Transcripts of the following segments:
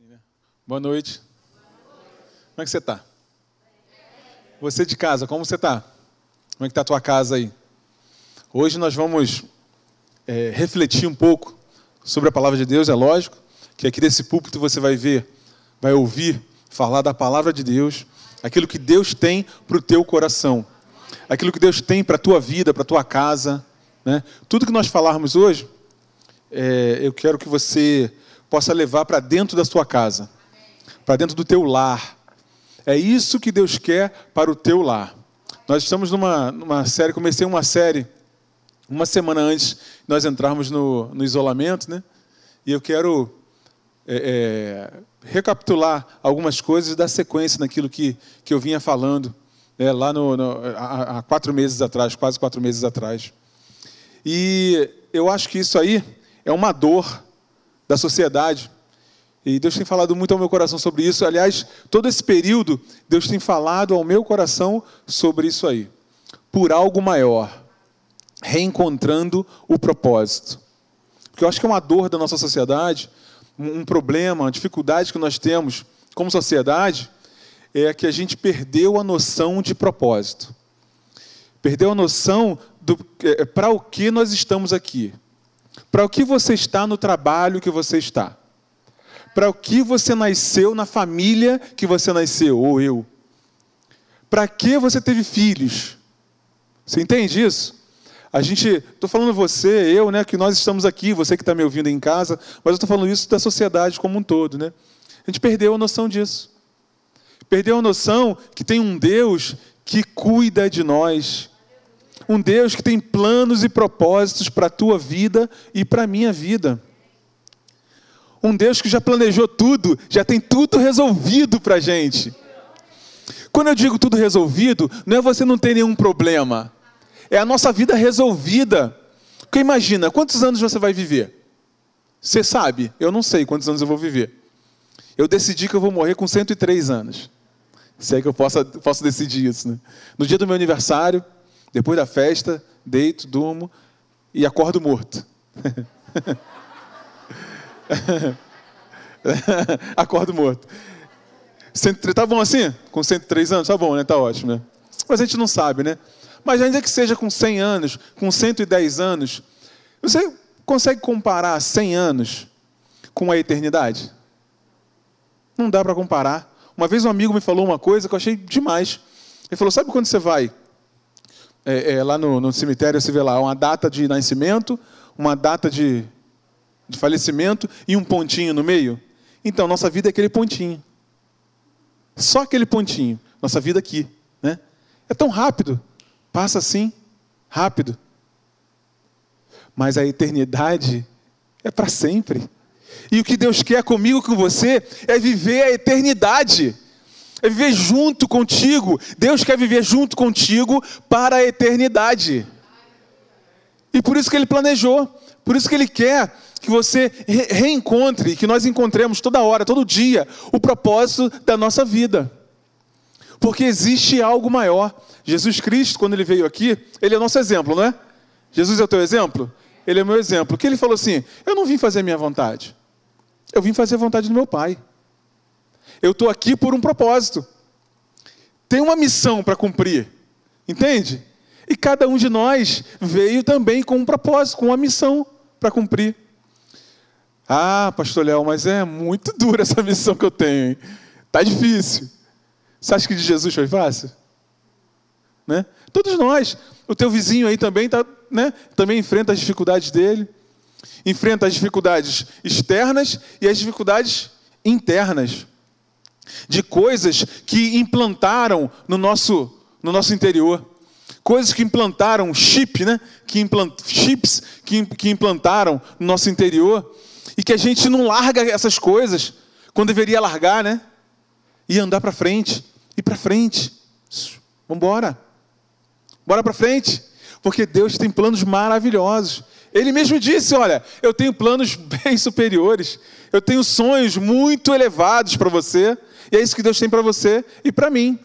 Né? Boa noite. Como é que você está? Você de casa, como você está? Como é que está a tua casa aí? Hoje nós vamos é, refletir um pouco sobre a palavra de Deus, é lógico, que aqui desse púlpito você vai ver, vai ouvir falar da palavra de Deus, aquilo que Deus tem para o teu coração, aquilo que Deus tem para a tua vida, para a tua casa. Né? Tudo que nós falarmos hoje, é, eu quero que você possa levar para dentro da sua casa, para dentro do teu lar. É isso que Deus quer para o teu lar. Nós estamos numa, numa série, comecei uma série uma semana antes de nós entrarmos no, no isolamento, né? E eu quero é, é, recapitular algumas coisas e dar sequência naquilo que, que eu vinha falando né, lá no, no, há, há quatro meses atrás, quase quatro meses atrás. E eu acho que isso aí é uma dor da sociedade. E Deus tem falado muito ao meu coração sobre isso. Aliás, todo esse período, Deus tem falado ao meu coração sobre isso aí. Por algo maior, reencontrando o propósito. Porque eu acho que é uma dor da nossa sociedade, um problema, uma dificuldade que nós temos como sociedade, é que a gente perdeu a noção de propósito. Perdeu a noção do é, para o que nós estamos aqui. Para o que você está no trabalho que você está? Para o que você nasceu na família que você nasceu, ou eu? Para que você teve filhos? Você entende isso? A gente, estou falando você, eu, né, que nós estamos aqui, você que está me ouvindo em casa, mas eu estou falando isso da sociedade como um todo, né? A gente perdeu a noção disso. Perdeu a noção que tem um Deus que cuida de nós, um Deus que tem planos e propósitos para a tua vida e para a minha vida. Um Deus que já planejou tudo, já tem tudo resolvido para a gente. Quando eu digo tudo resolvido, não é você não ter nenhum problema, é a nossa vida resolvida. Porque imagina, quantos anos você vai viver? Você sabe, eu não sei quantos anos eu vou viver. Eu decidi que eu vou morrer com 103 anos. Se é que eu possa, posso decidir isso. Né? No dia do meu aniversário, depois da festa, deito, durmo e acordo morto. acordo morto. Tá bom assim? Com 103 anos? Tá bom, né? Tá ótimo, né? Mas a gente não sabe, né? Mas ainda que seja com 100 anos, com 110 anos, você consegue comparar 100 anos com a eternidade? Não dá para comparar. Uma vez um amigo me falou uma coisa que eu achei demais. Ele falou: Sabe quando você vai é, é, lá no, no, cemitério você vê lá uma data de nascimento, uma data de, de falecimento e um pontinho no meio. Então, nossa vida é aquele pontinho. Só aquele pontinho. Nossa vida aqui. Né? É tão rápido. Passa assim, rápido. Mas a eternidade é para sempre. E o que Deus quer comigo, com você, é viver a eternidade é viver junto contigo. Deus quer viver junto contigo para a eternidade. E por isso que Ele planejou, por isso que Ele quer que você reencontre, que nós encontremos toda hora, todo dia, o propósito da nossa vida. Porque existe algo maior. Jesus Cristo, quando ele veio aqui, ele é nosso exemplo, não é? Jesus é o teu exemplo? Ele é o meu exemplo. Que ele falou assim: Eu não vim fazer a minha vontade, eu vim fazer a vontade do meu Pai. Eu estou aqui por um propósito. Tem uma missão para cumprir. Entende? E cada um de nós veio também com um propósito, com uma missão para cumprir. Ah, pastor Léo, mas é muito dura essa missão que eu tenho. Hein? Tá difícil. Você acha que de Jesus foi fácil? Né? Todos nós. O teu vizinho aí também tá, né? Também enfrenta as dificuldades dele. Enfrenta as dificuldades externas e as dificuldades internas de coisas que implantaram no nosso, no nosso interior. Coisas que implantaram chip, né? Que implant, chips que, que implantaram no nosso interior. E que a gente não larga essas coisas quando deveria largar, né? E andar para frente. E para frente. Vamos embora. Bora para frente. Porque Deus tem planos maravilhosos. Ele mesmo disse: Olha, eu tenho planos bem superiores. Eu tenho sonhos muito elevados para você. E é isso que Deus tem para você e para mim.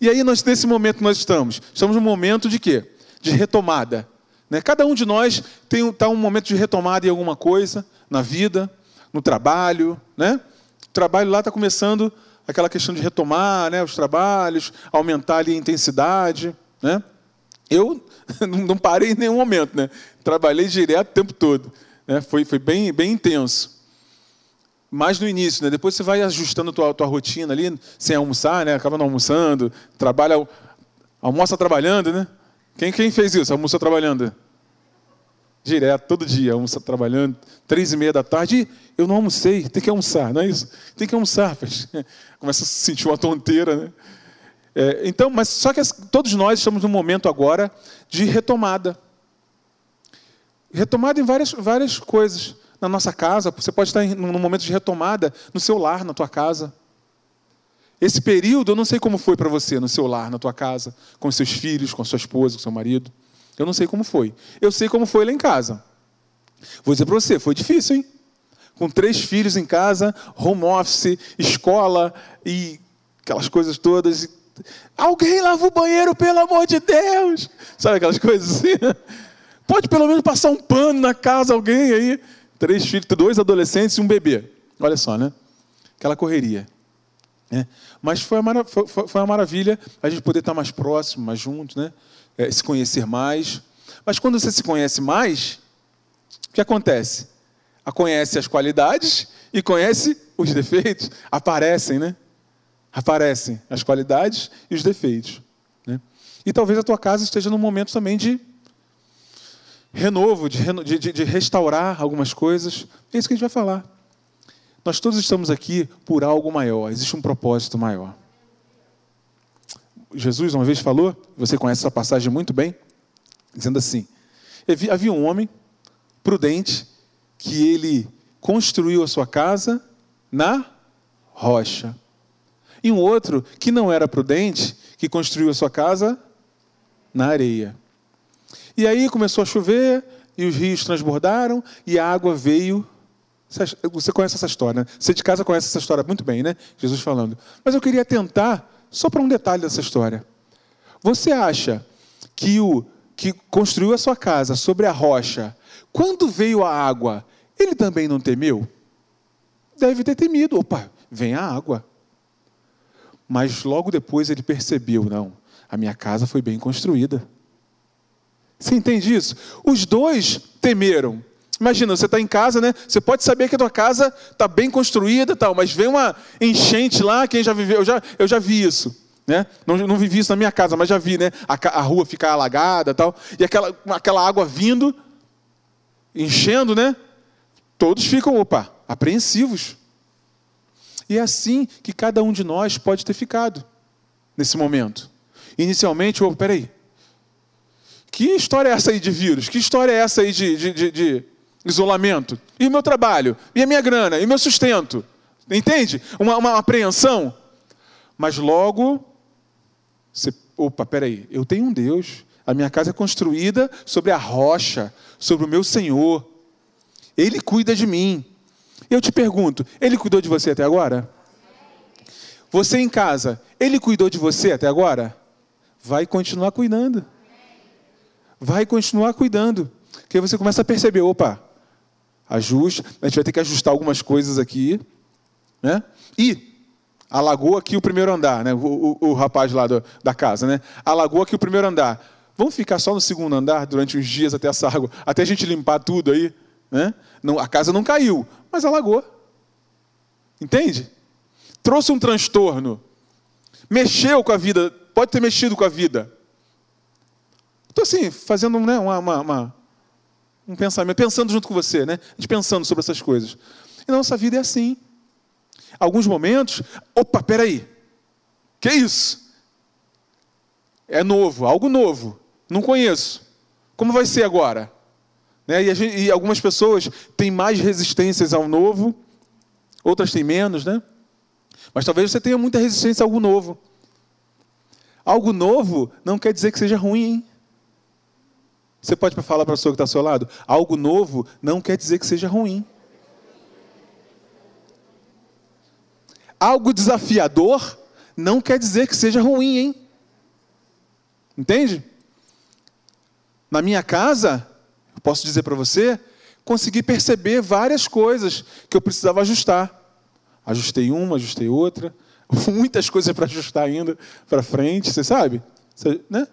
E aí, nós, nesse momento nós estamos. Estamos num momento de quê? De retomada. Né? Cada um de nós tem tá um momento de retomada em alguma coisa, na vida, no trabalho, né? O trabalho lá está começando aquela questão de retomar né, os trabalhos, aumentar ali a intensidade. Né? Eu não parei em nenhum momento, né? trabalhei direto o tempo todo. Né? Foi, foi bem, bem intenso. Mas no início, né? depois você vai ajustando a tua, tua rotina ali, sem almoçar, né? acaba não almoçando, trabalha, almoça trabalhando. Né? Quem, quem fez isso? Almoçou trabalhando? Direto, todo dia, almoça trabalhando, três e meia da tarde, eu não almocei, tem que almoçar, não é isso? Tem que almoçar, começa a sentir uma tonteira, né? É, então, mas só que todos nós estamos num momento agora de retomada. Retomada em várias, várias coisas. Na nossa casa, você pode estar num momento de retomada no seu lar, na tua casa. Esse período, eu não sei como foi para você no seu lar, na tua casa, com seus filhos, com sua esposa, com seu marido. Eu não sei como foi. Eu sei como foi lá em casa. Vou dizer para você, foi difícil, hein? Com três filhos em casa, home office, escola e aquelas coisas todas. Alguém lava o banheiro, pelo amor de Deus! Sabe aquelas coisas assim? Pode pelo menos passar um pano na casa, alguém aí. Três filhos, dois adolescentes e um bebê. Olha só, né? Aquela correria. Né? Mas foi uma, foi, foi uma maravilha a gente poder estar mais próximo, mais juntos, né? é, se conhecer mais. Mas quando você se conhece mais, o que acontece? A conhece as qualidades e conhece os defeitos. Aparecem, né? Aparecem as qualidades e os defeitos. Né? E talvez a tua casa esteja num momento também de renovo, de, de, de restaurar algumas coisas. É isso que a gente vai falar. Nós todos estamos aqui por algo maior, existe um propósito maior. Jesus uma vez falou, você conhece essa passagem muito bem, dizendo assim: havia um homem prudente que ele construiu a sua casa na rocha. E um outro que não era prudente, que construiu a sua casa na areia. E aí começou a chover, e os rios transbordaram, e a água veio. Você conhece essa história, né? Você de casa conhece essa história muito bem, né? Jesus falando. Mas eu queria tentar só para um detalhe dessa história. Você acha que o que construiu a sua casa sobre a rocha, quando veio a água, ele também não temeu? Deve ter temido. Opa, vem a água. Mas logo depois ele percebeu: não, a minha casa foi bem construída. Você entende isso? Os dois temeram. Imagina, você está em casa, né? Você pode saber que a tua casa está bem construída, tal, mas vem uma enchente lá. Quem já viveu? Eu já, eu já vi isso. Né? Não, não vivi isso na minha casa, mas já vi, né? A, a rua ficar alagada, tal, e aquela, aquela água vindo, enchendo, né? Todos ficam, opa, apreensivos. E é assim que cada um de nós pode ter ficado nesse momento. Inicialmente, oh, peraí, que história é essa aí de vírus? Que história é essa aí de, de, de, de isolamento. E o meu trabalho? E a minha grana? E o meu sustento? Entende? Uma, uma apreensão. Mas logo, você, opa, peraí, eu tenho um Deus. A minha casa é construída sobre a rocha, sobre o meu Senhor. Ele cuida de mim. Eu te pergunto, ele cuidou de você até agora? Você em casa, ele cuidou de você até agora? Vai continuar cuidando. Vai continuar cuidando. Porque você começa a perceber, opa, ajuste. A gente vai ter que ajustar algumas coisas aqui. Né? E alagou aqui o primeiro andar, né? o, o, o rapaz lá do, da casa. Né? Alagou aqui o primeiro andar. Vamos ficar só no segundo andar durante uns dias até essa água, até a gente limpar tudo aí. Né? Não, a casa não caiu, mas alagou. Entende? Trouxe um transtorno. Mexeu com a vida, pode ter mexido com a vida. Estou assim, fazendo né, uma, uma, uma um pensamento, pensando junto com você, né? A gente pensando sobre essas coisas. E nossa vida é assim. Alguns momentos, opa, peraí. Que isso? É novo, algo novo. Não conheço. Como vai ser agora? Né? E, gente, e algumas pessoas têm mais resistências ao novo, outras têm menos, né? Mas talvez você tenha muita resistência a algo novo. Algo novo não quer dizer que seja ruim, hein? Você pode falar para a pessoa que está ao seu lado? Algo novo não quer dizer que seja ruim. Algo desafiador não quer dizer que seja ruim, hein? Entende? Na minha casa, eu posso dizer para você, consegui perceber várias coisas que eu precisava ajustar. Ajustei uma, ajustei outra. Muitas coisas para ajustar ainda para frente, você sabe? Você, né?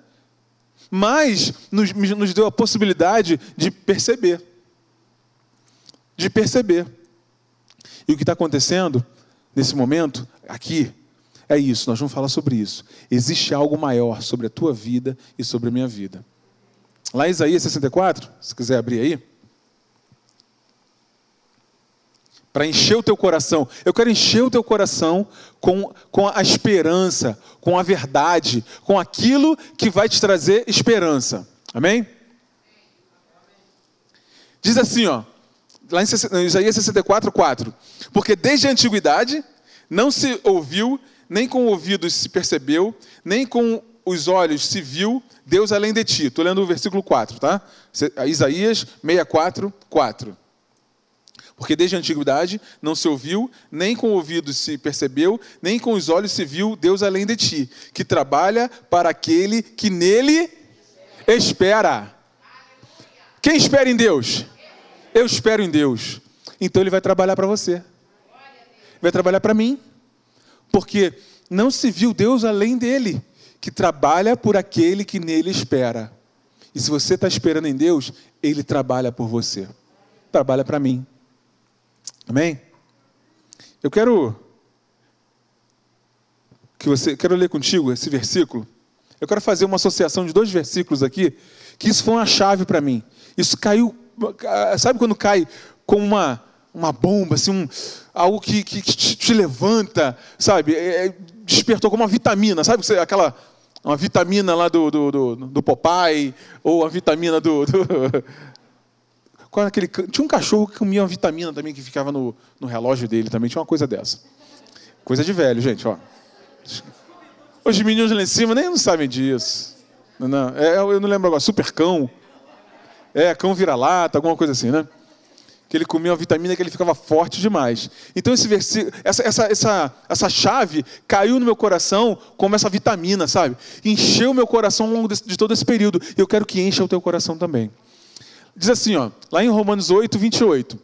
Mas nos, nos deu a possibilidade de perceber. De perceber. E o que está acontecendo nesse momento, aqui, é isso, nós vamos falar sobre isso. Existe algo maior sobre a tua vida e sobre a minha vida. Lá em Isaías 64, se quiser abrir aí. Para encher o teu coração. Eu quero encher o teu coração com, com a esperança, com a verdade, com aquilo que vai te trazer esperança. Amém? Diz assim, ó, lá em Isaías 64, 4. Porque desde a antiguidade não se ouviu, nem com ouvidos se percebeu, nem com os olhos se viu Deus além de ti. Estou lendo o versículo 4, tá? Isaías 64, 4. Porque desde a antiguidade não se ouviu, nem com ouvidos se percebeu, nem com os olhos se viu Deus além de ti, que trabalha para aquele que nele espera. Quem espera em Deus? Eu espero em Deus. Então ele vai trabalhar para você. Vai trabalhar para mim. Porque não se viu Deus além dele, que trabalha por aquele que nele espera. E se você está esperando em Deus, ele trabalha por você. Trabalha para mim. Amém? Eu quero que você quero ler contigo esse versículo. Eu quero fazer uma associação de dois versículos aqui, que isso foi uma chave para mim. Isso caiu Sabe quando cai com uma, uma bomba, assim, um, algo que, que, te, te, levanta, sabe? É, é, despertou como uma vitamina, sabe? Aquela uma vitamina lá do, do, do, do Popeye, ou a vitamina do. do é aquele, tinha um cachorro que comia uma vitamina também que ficava no, no relógio dele também, tinha uma coisa dessa. Coisa de velho, gente, ó. Os meninos lá em cima nem não sabem disso. Não, é, eu não lembro agora, super cão. É, cão vira-lata, alguma coisa assim, né? Que ele comia uma vitamina que ele ficava forte demais. Então esse versículo, essa, essa, essa, essa chave caiu no meu coração como essa vitamina, sabe? Encheu meu coração ao longo de, de todo esse período. E eu quero que encha o teu coração também. Diz assim, ó, lá em Romanos 8, 28.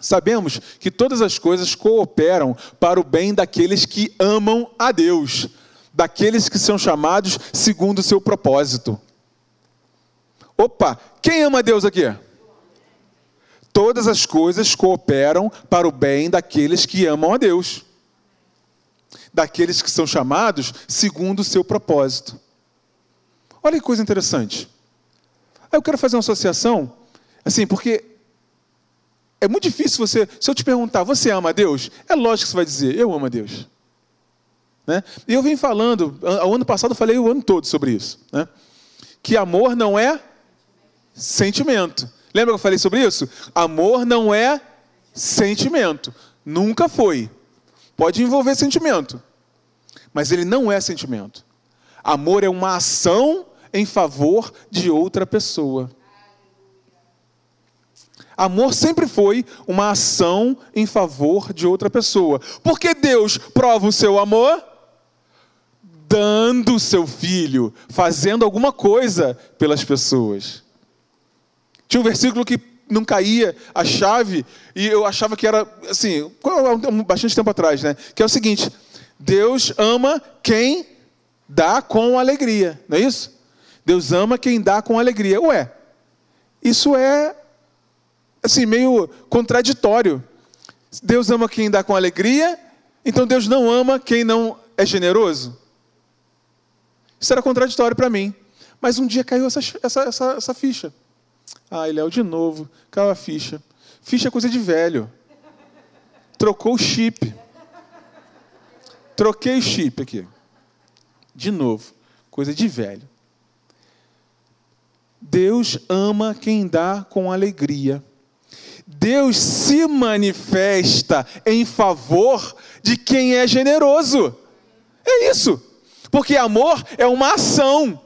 Sabemos que todas as coisas cooperam para o bem daqueles que amam a Deus, daqueles que são chamados segundo o seu propósito. Opa, quem ama Deus aqui? Todas as coisas cooperam para o bem daqueles que amam a Deus, daqueles que são chamados segundo o seu propósito. Olha que coisa interessante. Eu quero fazer uma associação, assim, porque é muito difícil você. Se eu te perguntar, você ama a Deus? É lógico que você vai dizer, eu amo a Deus. Né? E eu vim falando, o ano passado eu falei o ano todo sobre isso. Né? Que amor não é sentimento. Lembra que eu falei sobre isso? Amor não é sentimento. Nunca foi. Pode envolver sentimento, mas ele não é sentimento. Amor é uma ação em favor de outra pessoa. Amor sempre foi uma ação em favor de outra pessoa. Porque Deus prova o seu amor dando o seu filho, fazendo alguma coisa pelas pessoas. Tinha um versículo que não caía a chave e eu achava que era assim, bastante tempo atrás, né? Que é o seguinte: Deus ama quem dá com alegria, não é isso? Deus ama quem dá com alegria. Ué, isso é assim meio contraditório. Deus ama quem dá com alegria, então Deus não ama quem não é generoso. Isso era contraditório para mim. Mas um dia caiu essa, essa, essa, essa ficha. Ah, Léo, de novo, caiu a ficha. Ficha é coisa de velho. Trocou o chip. Troquei o chip aqui. De novo, coisa de velho. Deus ama quem dá com alegria. Deus se manifesta em favor de quem é generoso. É isso. Porque amor é uma ação.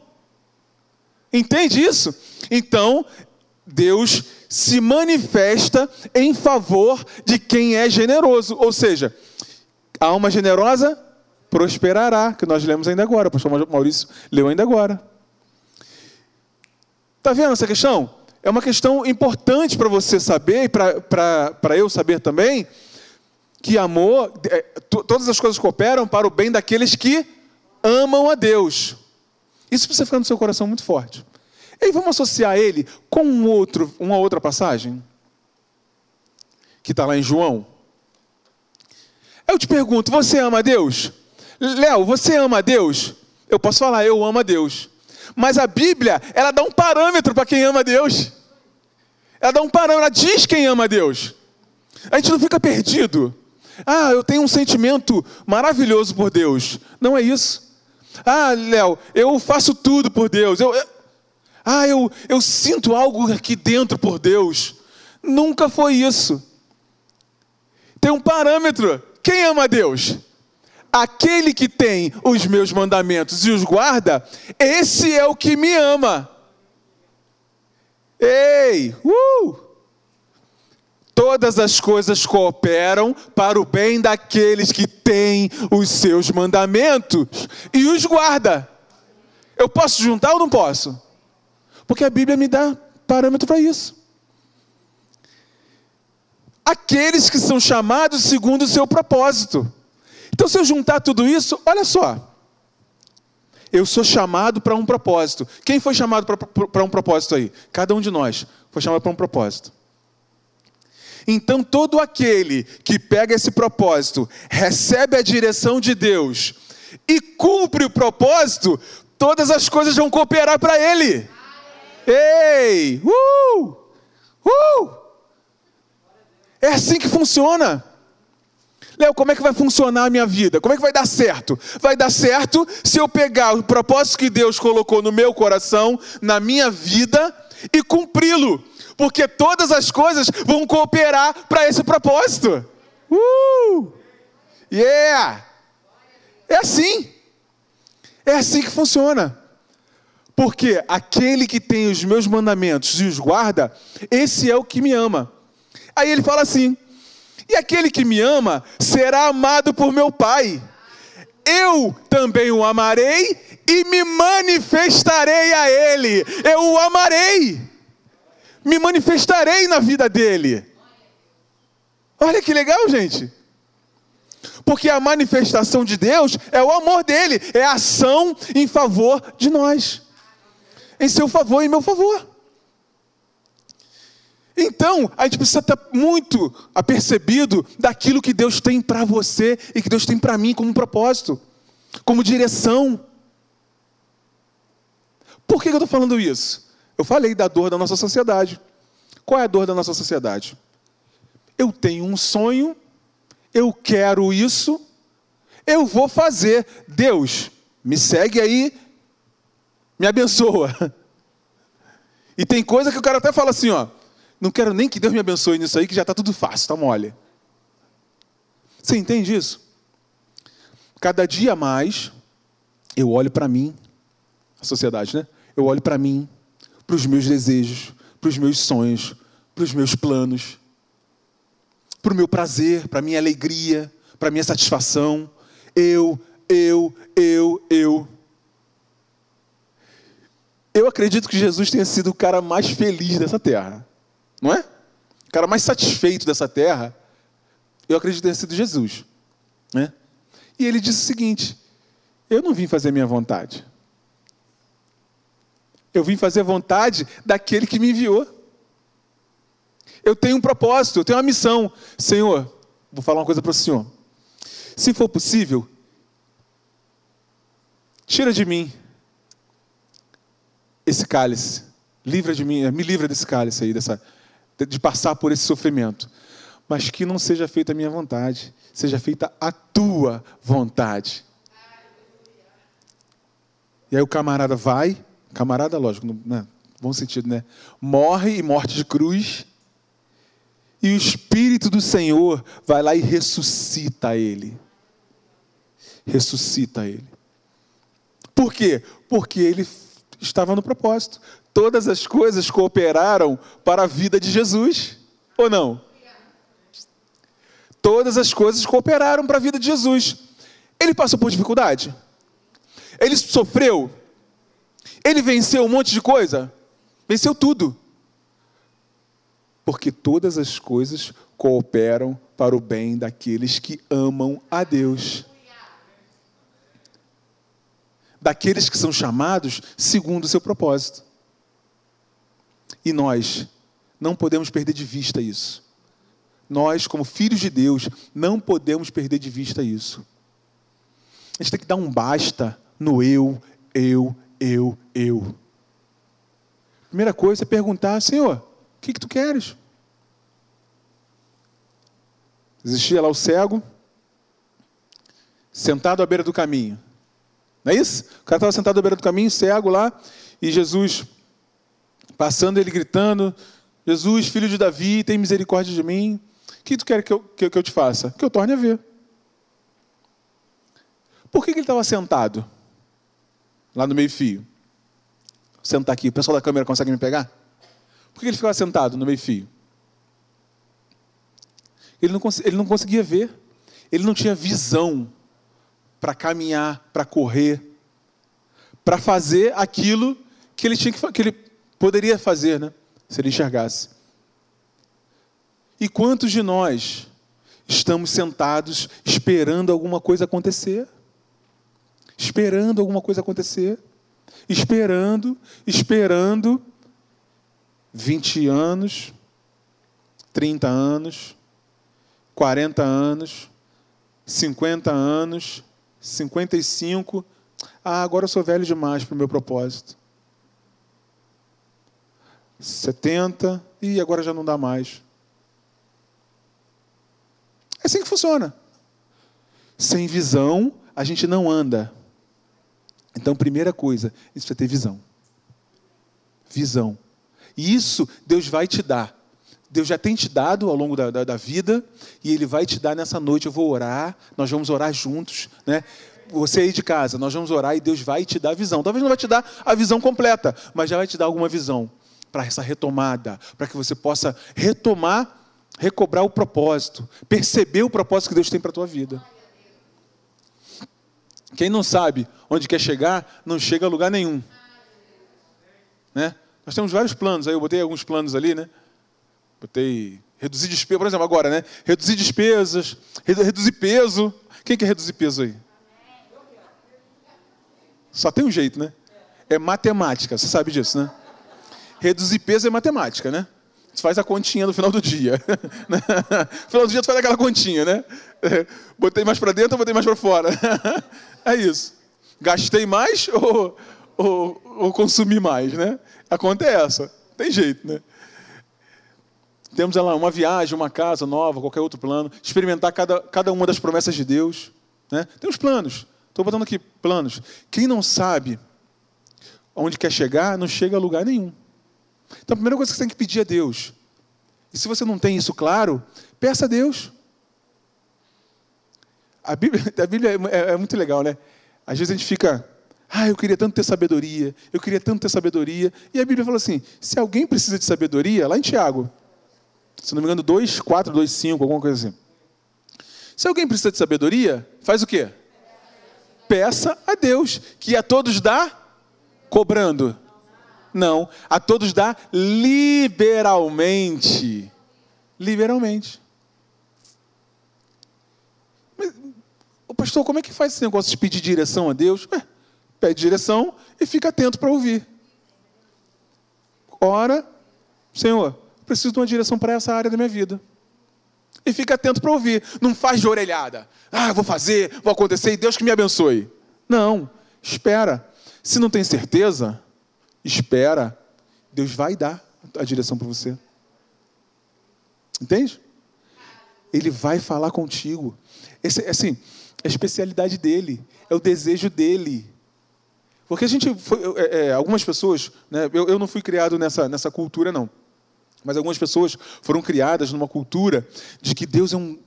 Entende isso? Então, Deus se manifesta em favor de quem é generoso. Ou seja, a alma generosa prosperará, que nós lemos ainda agora, o pastor Maurício leu ainda agora. Está vendo essa questão? É uma questão importante para você saber e para eu saber também, que amor, é, todas as coisas cooperam para o bem daqueles que amam a Deus. Isso precisa ficar no seu coração muito forte. E aí vamos associar ele com um outro, uma outra passagem que está lá em João. Eu te pergunto, você ama a Deus? Léo, você ama a Deus? Eu posso falar, eu amo a Deus. Mas a Bíblia, ela dá um parâmetro para quem ama Deus. Ela dá um parâmetro, ela diz quem ama Deus. A gente não fica perdido. Ah, eu tenho um sentimento maravilhoso por Deus. Não é isso. Ah, Léo, eu faço tudo por Deus. Eu, eu, ah, eu, eu sinto algo aqui dentro por Deus. Nunca foi isso. Tem um parâmetro. Quem ama Deus? Aquele que tem os meus mandamentos e os guarda, esse é o que me ama. Ei, uh! Todas as coisas cooperam para o bem daqueles que têm os seus mandamentos e os guarda. Eu posso juntar ou não posso? Porque a Bíblia me dá parâmetro para isso. Aqueles que são chamados segundo o seu propósito. Então, se eu juntar tudo isso, olha só. Eu sou chamado para um propósito. Quem foi chamado para um propósito aí? Cada um de nós foi chamado para um propósito. Então, todo aquele que pega esse propósito, recebe a direção de Deus e cumpre o propósito, todas as coisas vão cooperar para ele. Ei! Uh! Uh! É assim que funciona. Léo, como é que vai funcionar a minha vida? Como é que vai dar certo? Vai dar certo se eu pegar o propósito que Deus colocou no meu coração, na minha vida e cumpri-lo porque todas as coisas vão cooperar para esse propósito. Uh! Yeah! É assim. É assim que funciona. Porque aquele que tem os meus mandamentos e os guarda, esse é o que me ama. Aí ele fala assim: e aquele que me ama será amado por meu Pai. Eu também o amarei e me manifestarei a ele. Eu o amarei me manifestarei na vida dele. Olha que legal, gente. Porque a manifestação de Deus é o amor dele, é a ação em favor de nós, em seu favor e meu favor. Então, a gente precisa estar muito apercebido daquilo que Deus tem para você e que Deus tem para mim como propósito, como direção. Por que eu estou falando isso? Eu falei da dor da nossa sociedade. Qual é a dor da nossa sociedade? Eu tenho um sonho, eu quero isso, eu vou fazer. Deus, me segue aí, me abençoa. E tem coisa que o cara até fala assim, ó, não quero nem que Deus me abençoe nisso aí, que já está tudo fácil, tá mole. Você entende isso? Cada dia mais eu olho para mim, a sociedade, né? Eu olho para mim, para os meus desejos, para os meus sonhos, para os meus planos, para o meu prazer, para a minha alegria, para a minha satisfação. Eu, eu, eu, eu. Eu acredito que Jesus tenha sido o cara mais feliz dessa terra, não é? O cara mais satisfeito dessa terra, eu acredito tenha sido Jesus, né? E ele disse o seguinte: Eu não vim fazer minha vontade. Eu vim fazer a vontade daquele que me enviou. Eu tenho um propósito, eu tenho uma missão. Senhor, vou falar uma coisa para o Senhor. Se for possível, tira de mim esse cálice. Livra de mim, me livra desse cálice aí, dessa, de passar por esse sofrimento. Mas que não seja feita a minha vontade, seja feita a tua vontade. E aí o camarada vai, Camarada, lógico, né? bom sentido, né? Morre e morte de cruz. E o Espírito do Senhor vai lá e ressuscita ele. Ressuscita ele. Por quê? Porque ele estava no propósito. Todas as coisas cooperaram para a vida de Jesus. Ou não? Todas as coisas cooperaram para a vida de Jesus. Ele passou por dificuldade? Ele sofreu? Ele venceu um monte de coisa? Venceu tudo. Porque todas as coisas cooperam para o bem daqueles que amam a Deus. Daqueles que são chamados segundo o seu propósito. E nós não podemos perder de vista isso. Nós, como filhos de Deus, não podemos perder de vista isso. A gente tem que dar um basta no eu, eu, eu, eu. Primeira coisa é perguntar, Senhor, o que, que tu queres? Existia lá o cego, sentado à beira do caminho. Não é isso? O cara estava sentado à beira do caminho, cego lá, e Jesus passando, ele gritando: Jesus, filho de Davi, tem misericórdia de mim. O que tu quer que eu, que, que eu te faça? Que eu torne a ver. Por que, que ele estava sentado? Lá no meio-fio. Sentar aqui. O pessoal da câmera consegue me pegar? Por que ele ficava sentado no meio-fio? Ele ele não conseguia ver. Ele não tinha visão para caminhar, para correr, para fazer aquilo que ele, tinha que, que ele poderia fazer, né? se ele enxergasse. E quantos de nós estamos sentados esperando alguma coisa acontecer? Esperando alguma coisa acontecer? Esperando, esperando 20 anos, 30 anos, 40 anos, 50 anos, 55. Ah, agora eu sou velho demais para o meu propósito. 70 e agora já não dá mais. É assim que funciona. Sem visão, a gente não anda. Então, primeira coisa, isso precisa ter visão. Visão. E isso Deus vai te dar. Deus já tem te dado ao longo da, da, da, vida e Ele vai te dar nessa noite. Eu vou orar, nós vamos orar juntos, né? Você aí de casa, nós vamos orar e Deus vai te dar visão. Talvez não vai te dar a visão completa, mas já vai te dar alguma visão para essa retomada, para que você possa retomar, recobrar o propósito, perceber o propósito que Deus tem para a tua vida. Quem não sabe onde quer chegar, não chega a lugar nenhum. Né? Nós temos vários planos, aí eu botei alguns planos ali, né? Botei reduzir despesas, por exemplo, agora, né? Reduzir despesas, reduzir peso. Quem quer reduzir peso aí? Só tem um jeito, né? É matemática, você sabe disso, né? Reduzir peso é matemática, né? Você faz a continha no final do dia. no final do dia, tu faz aquela continha, né? Botei mais para dentro ou botei mais para fora? é isso. Gastei mais ou, ou, ou consumi mais, né? A conta é essa. Tem jeito, né? Temos lá uma viagem, uma casa nova, qualquer outro plano. Experimentar cada, cada uma das promessas de Deus. Né? Tem os planos. Estou botando aqui planos. Quem não sabe onde quer chegar, não chega a lugar nenhum. Então, a primeira coisa que você tem que pedir a Deus. E se você não tem isso claro, peça a Deus. A Bíblia, a Bíblia é, é, é muito legal, né? Às vezes a gente fica, ah, eu queria tanto ter sabedoria, eu queria tanto ter sabedoria. E a Bíblia fala assim: se alguém precisa de sabedoria, lá em Tiago, se não me engano, 2, 4, 2, 5, alguma coisa assim. Se alguém precisa de sabedoria, faz o quê? Peça a Deus, que a todos dá cobrando. Não, a todos dá liberalmente. Liberalmente. Mas, o pastor, como é que faz esse negócio de pedir direção a Deus? Ué, pede direção e fica atento para ouvir. Ora, Senhor, preciso de uma direção para essa área da minha vida. E fica atento para ouvir. Não faz de orelhada. Ah, vou fazer, vou acontecer e Deus que me abençoe. Não, espera. Se não tem certeza, espera, Deus vai dar a direção para você. Entende? Ele vai falar contigo. Esse, assim, é a especialidade dele, é o desejo dele. Porque a gente, foi, é, é, algumas pessoas, né, eu, eu não fui criado nessa, nessa cultura, não. Mas algumas pessoas foram criadas numa cultura de que Deus é um,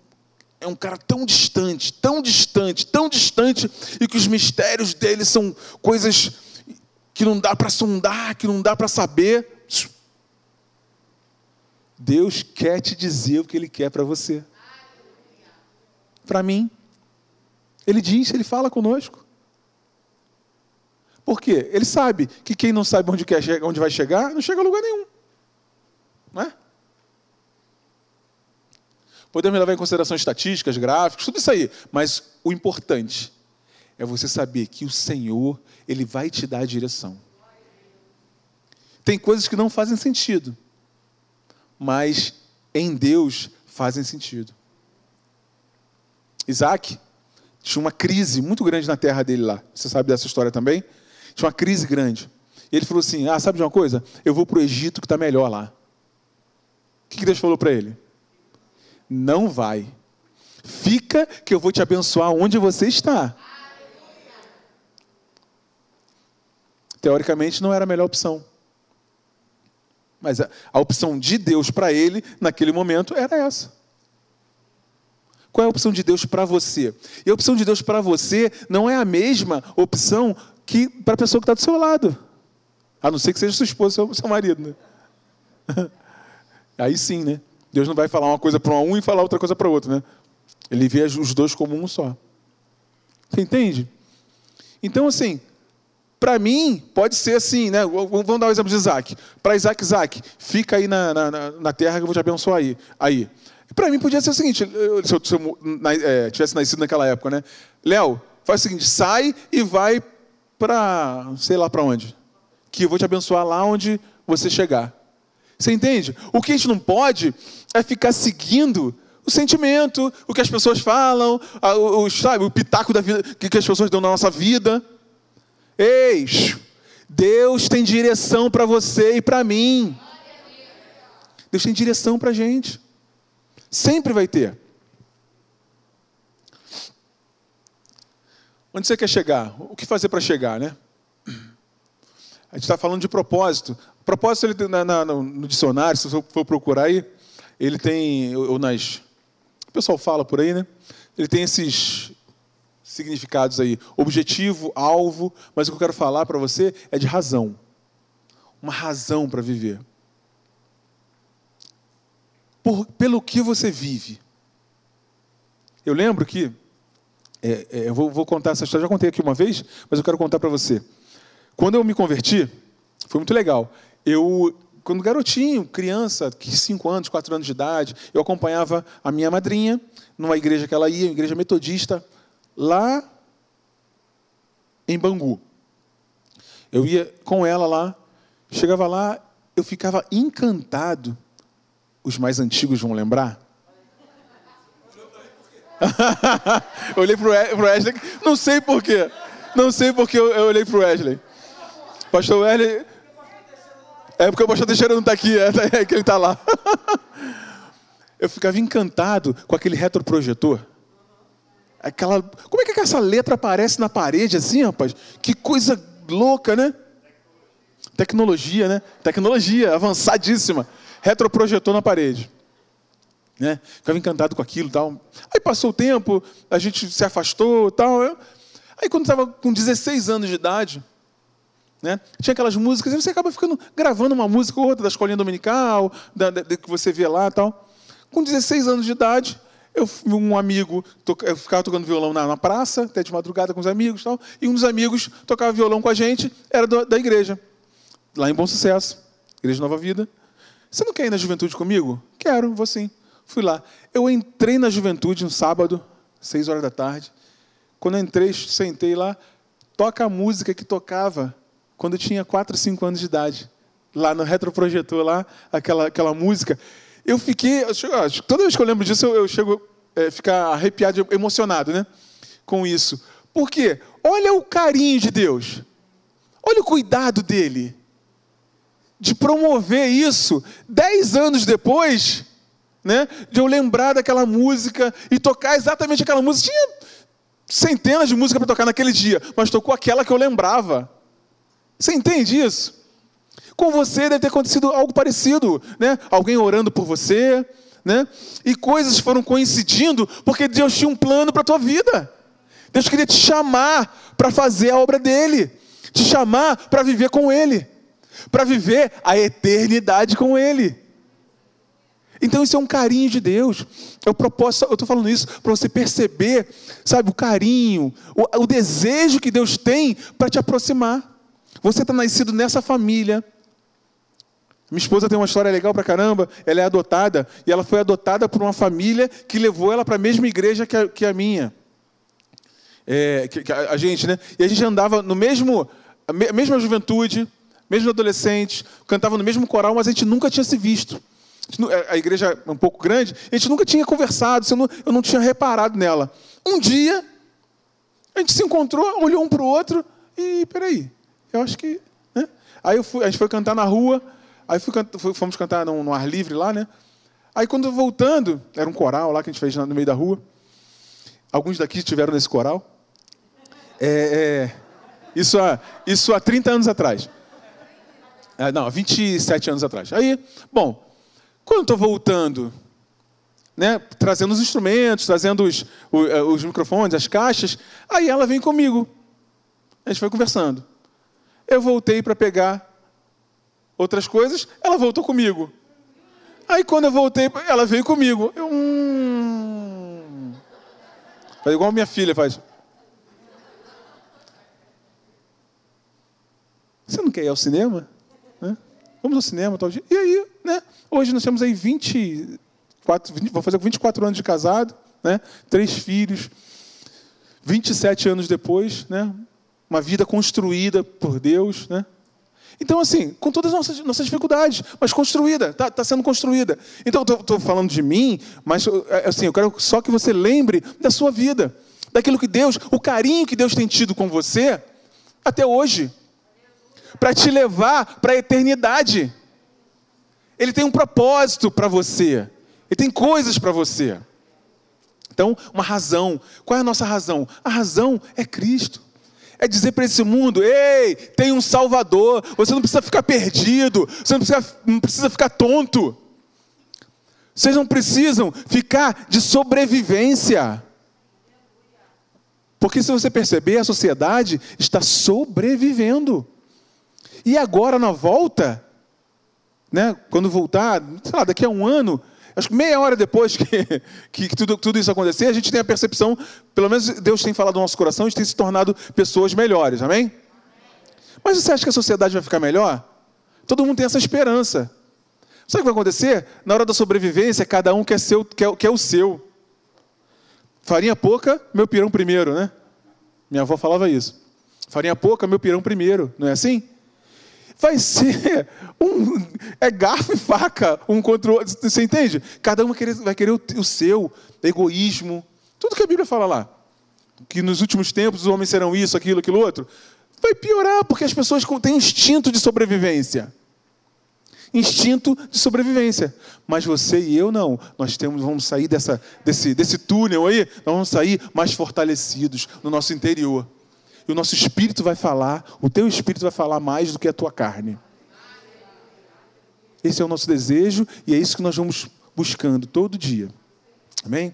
é um cara tão distante, tão distante, tão distante, e que os mistérios dele são coisas que não dá para sondar, que não dá para saber. Deus quer te dizer o que Ele quer para você. Para mim. Ele diz, Ele fala conosco. Por quê? Ele sabe que quem não sabe onde, quer, onde vai chegar, não chega a lugar nenhum. Não é? Podemos levar em consideração estatísticas, gráficos, tudo isso aí. Mas o importante é você saber que o Senhor, Ele vai te dar a direção. Tem coisas que não fazem sentido, mas em Deus fazem sentido. Isaac tinha uma crise muito grande na terra dele lá. Você sabe dessa história também? Tinha uma crise grande. E ele falou assim: Ah, sabe de uma coisa? Eu vou para o Egito que está melhor lá. O que Deus falou para ele? Não vai. Fica que eu vou te abençoar onde você está. Teoricamente não era a melhor opção. Mas a, a opção de Deus para ele, naquele momento, era essa. Qual é a opção de Deus para você? E a opção de Deus para você não é a mesma opção que para a pessoa que está do seu lado. A não ser que seja sua esposa, seu, seu marido. Né? Aí sim, né? Deus não vai falar uma coisa para um e falar outra coisa para outro, né? Ele vê os dois como um só. Você entende? Então, assim, para mim, pode ser assim, né? Vamos dar o um exemplo de Isaac. Para Isaac, Isaac, fica aí na, na, na, terra que eu vou te abençoar aí. aí. Para mim, podia ser o seguinte: se eu, se eu na, é, tivesse nascido naquela época, né? Léo, faz o seguinte: sai e vai para sei lá para onde. Que eu vou te abençoar lá onde você chegar. Você entende? O que a gente não pode é ficar seguindo o sentimento, o que as pessoas falam, o, o, sabe, o pitaco da vida que as pessoas dão na nossa vida. Eis, Deus tem direção para você e para mim. Deus tem direção para a gente. Sempre vai ter. Onde você quer chegar? O que fazer para chegar, né? A gente está falando de propósito. Propósito, ele, na, na, no dicionário, se você for procurar aí, ele tem, ou nas. O pessoal fala por aí, né? Ele tem esses significados aí: objetivo, alvo, mas o que eu quero falar para você é de razão. Uma razão para viver. Por, pelo que você vive. Eu lembro que. É, é, eu vou, vou, contar essa história, já contei aqui uma vez, mas eu quero contar para você. Quando eu me converti, foi muito legal. Eu, quando garotinho, criança, 5 anos, 4 anos de idade, eu acompanhava a minha madrinha numa igreja que ela ia, uma igreja metodista, lá em Bangu. Eu ia com ela lá, chegava lá, eu ficava encantado. Os mais antigos vão lembrar? olhei para o Wesley, não sei porquê. Não sei porque eu, eu olhei o Wesley. Pastor Wesley. É porque o pastor Teixeira não está aqui, é, é que ele está lá. eu ficava encantado com aquele retroprojetor. Aquela, como é que essa letra aparece na parede assim, rapaz? Que coisa louca, né? Tecnologia, né? Tecnologia avançadíssima. Retroprojetor na parede. Né? Ficava encantado com aquilo tal. Aí passou o tempo, a gente se afastou tal. Aí quando estava com 16 anos de idade, né? tinha aquelas músicas, e você acaba ficando gravando uma música ou outra da escolinha dominical, da, da, que você vê lá tal. Com 16 anos de idade, eu um amigo, eu ficava tocando violão na, na, praça, até de madrugada com os amigos, tal, e um dos amigos tocava violão com a gente, era do, da igreja, lá em Bom Sucesso, Igreja Nova Vida. Você não quer ir na juventude comigo? Quero, vou sim. Fui lá. Eu entrei na juventude no sábado, seis horas da tarde. Quando eu entrei, sentei lá, toca a música que tocava quando eu tinha quatro, cinco anos de idade. Lá no retroprojetor, lá, aquela, aquela música. Eu fiquei, toda vez que eu lembro disso, eu, eu chego a é, ficar arrepiado, emocionado, né? Com isso. Por quê? Olha o carinho de Deus. Olha o cuidado dele. De promover isso dez anos depois, né? De eu lembrar daquela música e tocar exatamente aquela música. Tinha centenas de músicas para tocar naquele dia, mas tocou aquela que eu lembrava. Você entende isso? Com você deve ter acontecido algo parecido, né? Alguém orando por você, né? E coisas foram coincidindo porque Deus tinha um plano para a tua vida. Deus queria te chamar para fazer a obra dele, te chamar para viver com ele, para viver a eternidade com ele. Então isso é um carinho de Deus. Eu proposto, eu estou falando isso para você perceber, sabe, o carinho, o, o desejo que Deus tem para te aproximar. Você está nascido nessa família Minha esposa tem uma história legal pra caramba. Ela é adotada e ela foi adotada por uma família que levou ela para a mesma igreja que a, que a minha. É, que, que a, a, gente, né? E a gente andava no mesmo, a mesma juventude, mesmo adolescente, cantava no mesmo coral, mas a gente nunca tinha se visto. A igreja é um pouco grande, a gente nunca tinha conversado, eu não tinha reparado nela. Um dia, a gente se encontrou, olhou um para o outro e, peraí, eu acho que. Né? Aí fui, a gente foi cantar na rua, aí fui, fomos cantar no, ar livre lá, né? Aí quando voltando, era um coral lá que a gente fez no meio da rua. Alguns daqui estiveram nesse coral. É, é, isso, há, isso há 30 anos atrás. É, não, 27 anos atrás. Aí, bom, quando estou voltando, né, trazendo os instrumentos, trazendo os, eh, os microfones, as caixas, aí ela vem comigo. A gente foi conversando. Eu voltei para pegar outras coisas, ela voltou comigo. Aí quando eu voltei, ela veio comigo. Eu, hum... Faz igual minha filha faz. Você não quer ir ao cinema? Né? Vamos ao cinema tal dia. E aí, né? Hoje nós temos aí 24, 20, vou fazer 24 anos de casado, né? Três filhos. 27 anos depois, né? Uma vida construída por Deus, né? Então, assim, com todas as nossas, nossas dificuldades, mas construída, está tá sendo construída. Então, estou falando de mim, mas é, assim, eu quero só que você lembre da sua vida, daquilo que Deus, o carinho que Deus tem tido com você até hoje, para te levar para a eternidade. Ele tem um propósito para você. Ele tem coisas para você. Então, uma razão. Qual é a nossa razão? A razão é Cristo. É dizer para esse mundo: ei, tem um Salvador. Você não precisa ficar perdido. Você não precisa, não precisa ficar tonto. Vocês não precisam ficar de sobrevivência. Porque se você perceber, a sociedade está sobrevivendo. E agora, na volta, né, quando voltar, sei lá, daqui a um ano, acho que meia hora depois que, que, que tudo, tudo, isso acontecer, a gente tem a percepção, pelo menos Deus tem falado no nosso coração, a gente tem se tornado pessoas melhores, amém? Mas você acha que a sociedade vai ficar melhor? Todo mundo tem essa esperança. Sabe o que vai acontecer? Na hora da sobrevivência, cada um quer, seu, quer, quer o seu. Farinha pouca, meu pirão primeiro, né? Minha avó falava isso. Farinha pouca, meu pirão primeiro, não é assim? Vai ser um é garfo e faca um contra o outro. Você entende? Cada um vai querer, vai querer o, o seu egoísmo. Tudo que a Bíblia fala lá. Que nos últimos tempos os homens serão isso, aquilo, aquilo outro. Vai piorar, porque as pessoas têm instinto de sobrevivência. Instinto de sobrevivência. Mas você e eu não. Nós temos, vamos sair dessa, desse, desse túnel aí, nós vamos sair mais fortalecidos no nosso interior. E o nosso espírito vai falar, o teu espírito vai falar mais do que a tua carne. Esse é o nosso desejo e é isso que nós vamos buscando todo dia. Amém?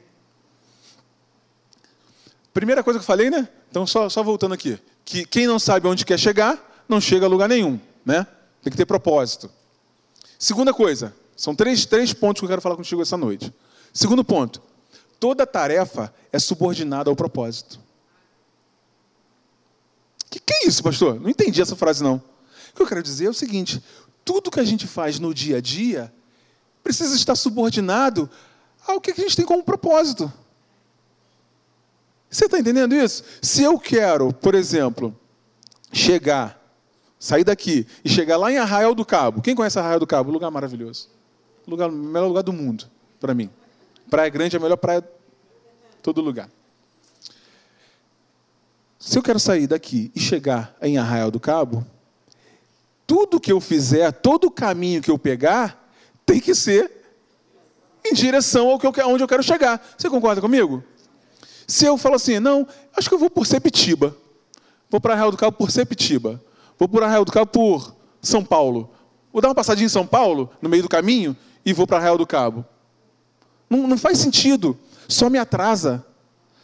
Primeira coisa que eu falei, né? Então, só, só voltando aqui. Que quem não sabe onde quer chegar, não chega a lugar nenhum, né? Tem que ter propósito. Segunda coisa, são três, três pontos que eu quero falar contigo essa noite. Segundo ponto, toda tarefa é subordinada ao propósito que, que é isso, pastor? Não entendi essa frase, não. O que eu quero dizer é o seguinte: tudo que a gente faz no dia a dia precisa estar subordinado ao que a gente tem como propósito. Você está entendendo isso? Se eu quero, por exemplo, chegar, sair daqui e chegar lá em Arraial do Cabo. Quem conhece Arraial do Cabo? Lugar maravilhoso. Lugar, melhor lugar do mundo, para mim. Praia Grande é a melhor praia todo lugar. Se eu quero sair daqui e chegar em Arraial do Cabo, tudo que eu fizer, todo o caminho que eu pegar, tem que ser em direção ao que eu, onde eu quero chegar. Você concorda comigo? Se eu falo assim, não, acho que eu vou por Sepitiba. Vou para Arraial do Cabo por Sepitiba. Vou para Arraial do Cabo por São Paulo. Vou dar uma passadinha em São Paulo, no meio do caminho, e vou para Arraial do Cabo. Não, não faz sentido. Só me atrasa.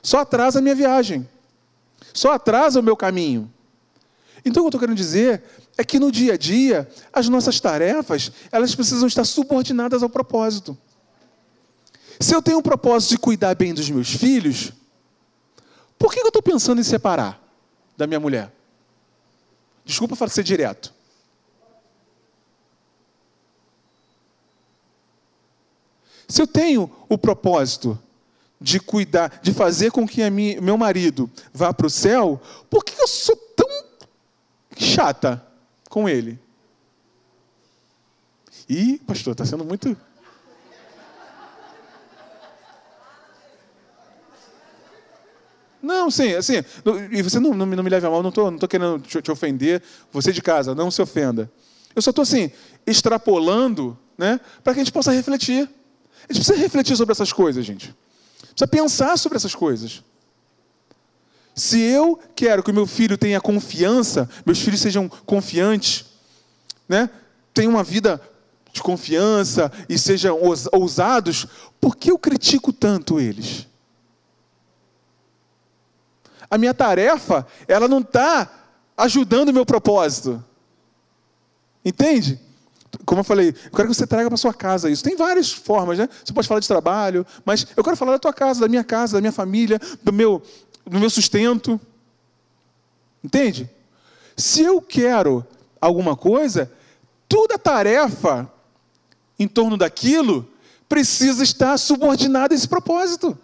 Só atrasa a minha viagem. Só atrasa o meu caminho. Então o que eu estou querendo dizer é que no dia a dia, as nossas tarefas, elas precisam estar subordinadas ao propósito. Se eu tenho o propósito de cuidar bem dos meus filhos, por que eu estou pensando em separar da minha mulher? Desculpa ser direto. Se eu tenho o propósito de cuidar, de fazer com que minha, meu marido vá para o céu, por que eu sou tão chata com ele? E, pastor, está sendo muito. Não, sim, assim, e você não, não, não me leve a mal, não estou não tô querendo te, te, ofender, você de casa, não se ofenda. Eu só estou assim, extrapolando, né, para que a gente possa refletir. A gente precisa refletir sobre essas coisas, gente. Precisa pensar sobre essas coisas. Se eu quero que o meu filho tenha confiança, meus filhos sejam confiantes, né, tenham uma vida de confiança e sejam ousados, por que eu critico tanto eles? A minha tarefa, ela não está ajudando o meu propósito. Entende? Como eu falei, eu quero que você traga para sua casa isso. Tem várias formas, né? Você pode falar de trabalho, mas eu quero falar da tua casa, da minha casa, da minha família, do meu, do meu sustento. Entende? Se eu quero alguma coisa, toda tarefa em torno daquilo precisa estar subordinada a esse propósito.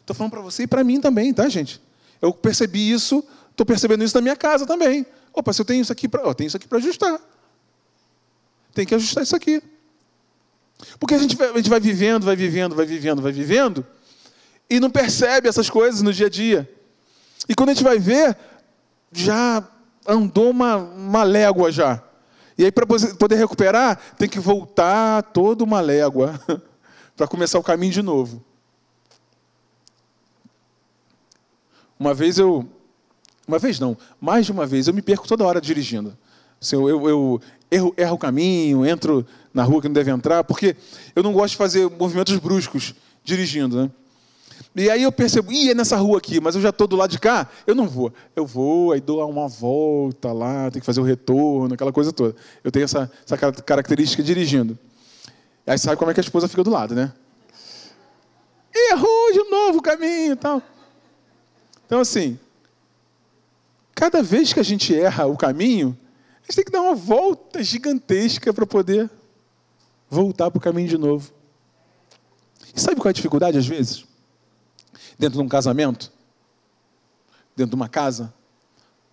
Estou falando para você e para mim também, tá, gente? Eu percebi isso, estou percebendo isso na minha casa também. Opa, se eu tenho isso aqui para, tenho isso aqui para ajustar. Tem que ajustar isso aqui. Porque a gente, vai, a gente vai vivendo, vai vivendo, vai vivendo, vai vivendo, e não percebe essas coisas no dia a dia. E quando a gente vai ver, já andou uma, uma légua já. E aí, para poder recuperar, tem que voltar toda uma légua para começar o caminho de novo. Uma vez eu. Uma vez não, mais de uma vez, eu me perco toda hora dirigindo. Assim, eu, eu, eu erro, erro o caminho, entro na rua que não deve entrar, porque eu não gosto de fazer movimentos bruscos dirigindo. Né? E aí eu percebo, ih, é nessa rua aqui, mas eu já estou do lado de cá, eu não vou. Eu vou, aí dou uma volta lá, tem que fazer o retorno, aquela coisa toda. Eu tenho essa, essa característica dirigindo. Aí sabe como é que a esposa fica do lado, né? Errou de novo o caminho e tal. Então, assim, cada vez que a gente erra o caminho, a gente tem que dar uma volta gigantesca para poder voltar para o caminho de novo. E sabe qual é a dificuldade às vezes? Dentro de um casamento? Dentro de uma casa?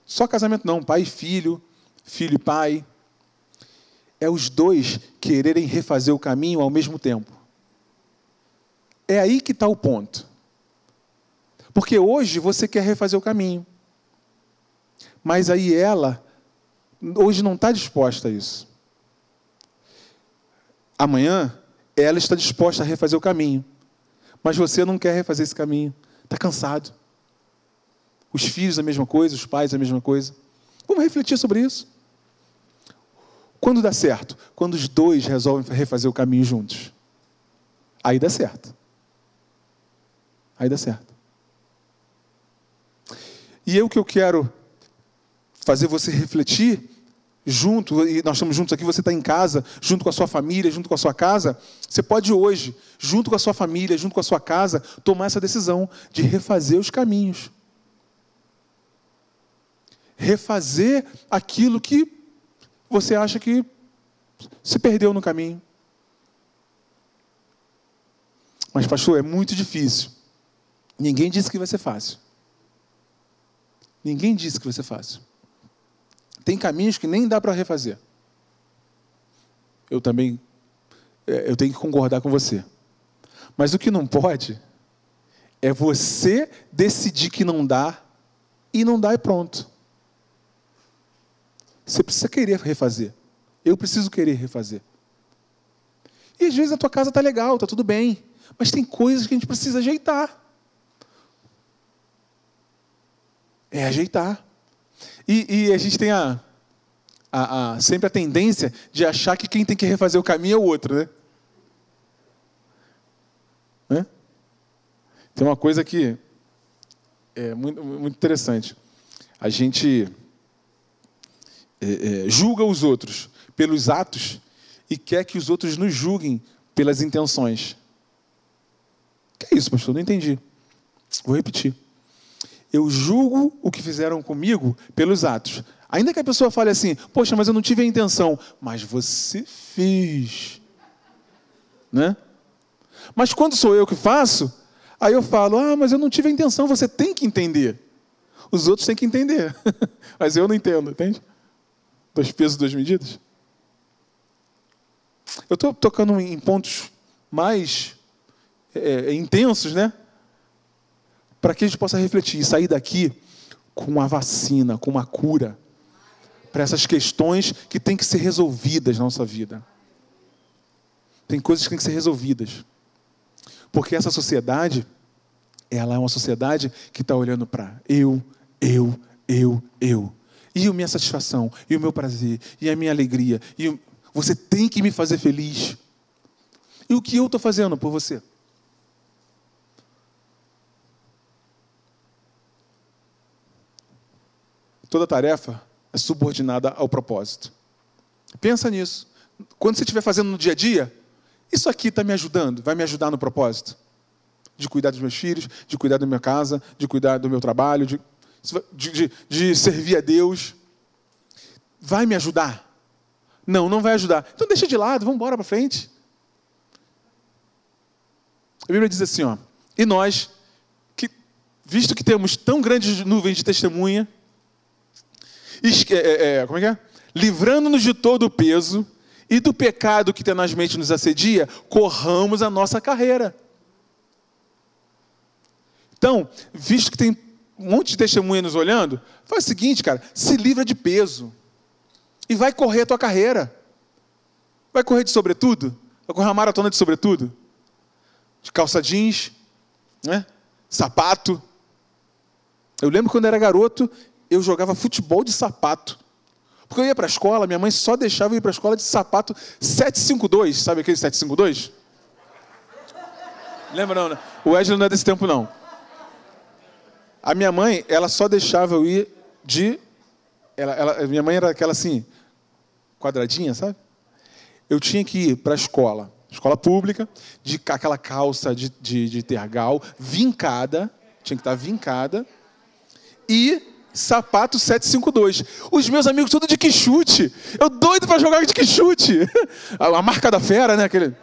Só casamento não, pai e filho, filho e pai. É os dois quererem refazer o caminho ao mesmo tempo. É aí que está o ponto. Porque hoje você quer refazer o caminho. Mas aí ela, hoje não está disposta a isso. Amanhã, ela está disposta a refazer o caminho. Mas você não quer refazer esse caminho. Está cansado. Os filhos a mesma coisa, os pais a mesma coisa. Vamos refletir sobre isso. Quando dá certo? Quando os dois resolvem refazer o caminho juntos. Aí dá certo. Aí dá certo. E eu que eu quero fazer você refletir junto, e nós estamos juntos aqui, você está em casa, junto com a sua família, junto com a sua casa, você pode hoje, junto com a sua família, junto com a sua casa, tomar essa decisão de refazer os caminhos. Refazer aquilo que você acha que se perdeu no caminho. Mas, pastor, é muito difícil. Ninguém disse que vai ser fácil. Ninguém disse que vai ser fácil. Tem caminhos que nem dá para refazer. Eu também é, eu tenho que concordar com você. Mas o que não pode é você decidir que não dá e não dá e pronto. Você precisa querer refazer. Eu preciso querer refazer. E às vezes a tua casa está legal, está tudo bem. Mas tem coisas que a gente precisa ajeitar. É ajeitar. E, e a gente tem a, a, a, sempre a tendência de achar que quem tem que refazer o caminho é o outro, né? né? Tem uma coisa que é muito, muito interessante. A gente é, é, julga os outros pelos atos e quer que os outros nos julguem pelas intenções. Que é isso, pastor? Não entendi. Vou repetir eu julgo o que fizeram comigo pelos atos. Ainda que a pessoa fale assim, poxa, mas eu não tive a intenção, mas você fez. né? Mas quando sou eu que faço, aí eu falo: "Ah, mas eu não tive a intenção". Você tem que entender. Os outros têm que entender. mas eu não entendo, entende? Dois pesos, duas medidas. Eu estou tocando em pontos mais é, intensos, né? Para que a gente possa refletir e sair daqui com uma vacina, com uma cura para essas questões que têm que ser resolvidas na nossa vida. Tem coisas que têm que ser resolvidas. Porque essa sociedade, ela é uma sociedade que está olhando para eu, eu, eu, eu. E a minha satisfação, e o meu prazer, e a minha alegria. E Você tem que me fazer feliz. E o que eu estou fazendo por você? Toda tarefa é subordinada ao propósito. Pensa nisso. Quando você estiver fazendo no dia a dia, isso aqui está me ajudando, vai me ajudar no propósito. De cuidar dos meus filhos, de cuidar da minha casa, de cuidar do meu trabalho, de, de, de, servir a Deus. Vai me ajudar? Não, não vai ajudar. Então deixa de lado, vamos embora para frente. A Bíblia diz assim, ó, e nós, que, visto que temos tão grandes nuvens de testemunha, é, é, é, como é que é? Livrando-nos de todo o peso e do pecado que tenazmente nos assedia, corramos a nossa carreira. Então, visto que tem um monte de testemunha nos olhando, faz o seguinte, cara, se livra de peso e vai correr a tua carreira. Vai correr de sobretudo? Vai correr uma maratona de sobretudo? De calça jeans, né? sapato. Eu lembro quando era garoto, eu jogava futebol de sapato. Porque eu ia para a escola, minha mãe só deixava eu ir para a escola de sapato 752, sabe aquele 752? Lembra não, né? O Wesley não é desse tempo não. A minha mãe, ela só deixava eu ir de... Ela, ela, minha mãe era aquela assim, quadradinha, sabe? Eu tinha que ir para a escola, escola pública, de aquela calça de, de, de tergal, vincada, tinha que estar vincada, e sapato 752. Os meus amigos tudo de quichute. Eu doido para jogar de quichute. A marca da fera, né? Aquele...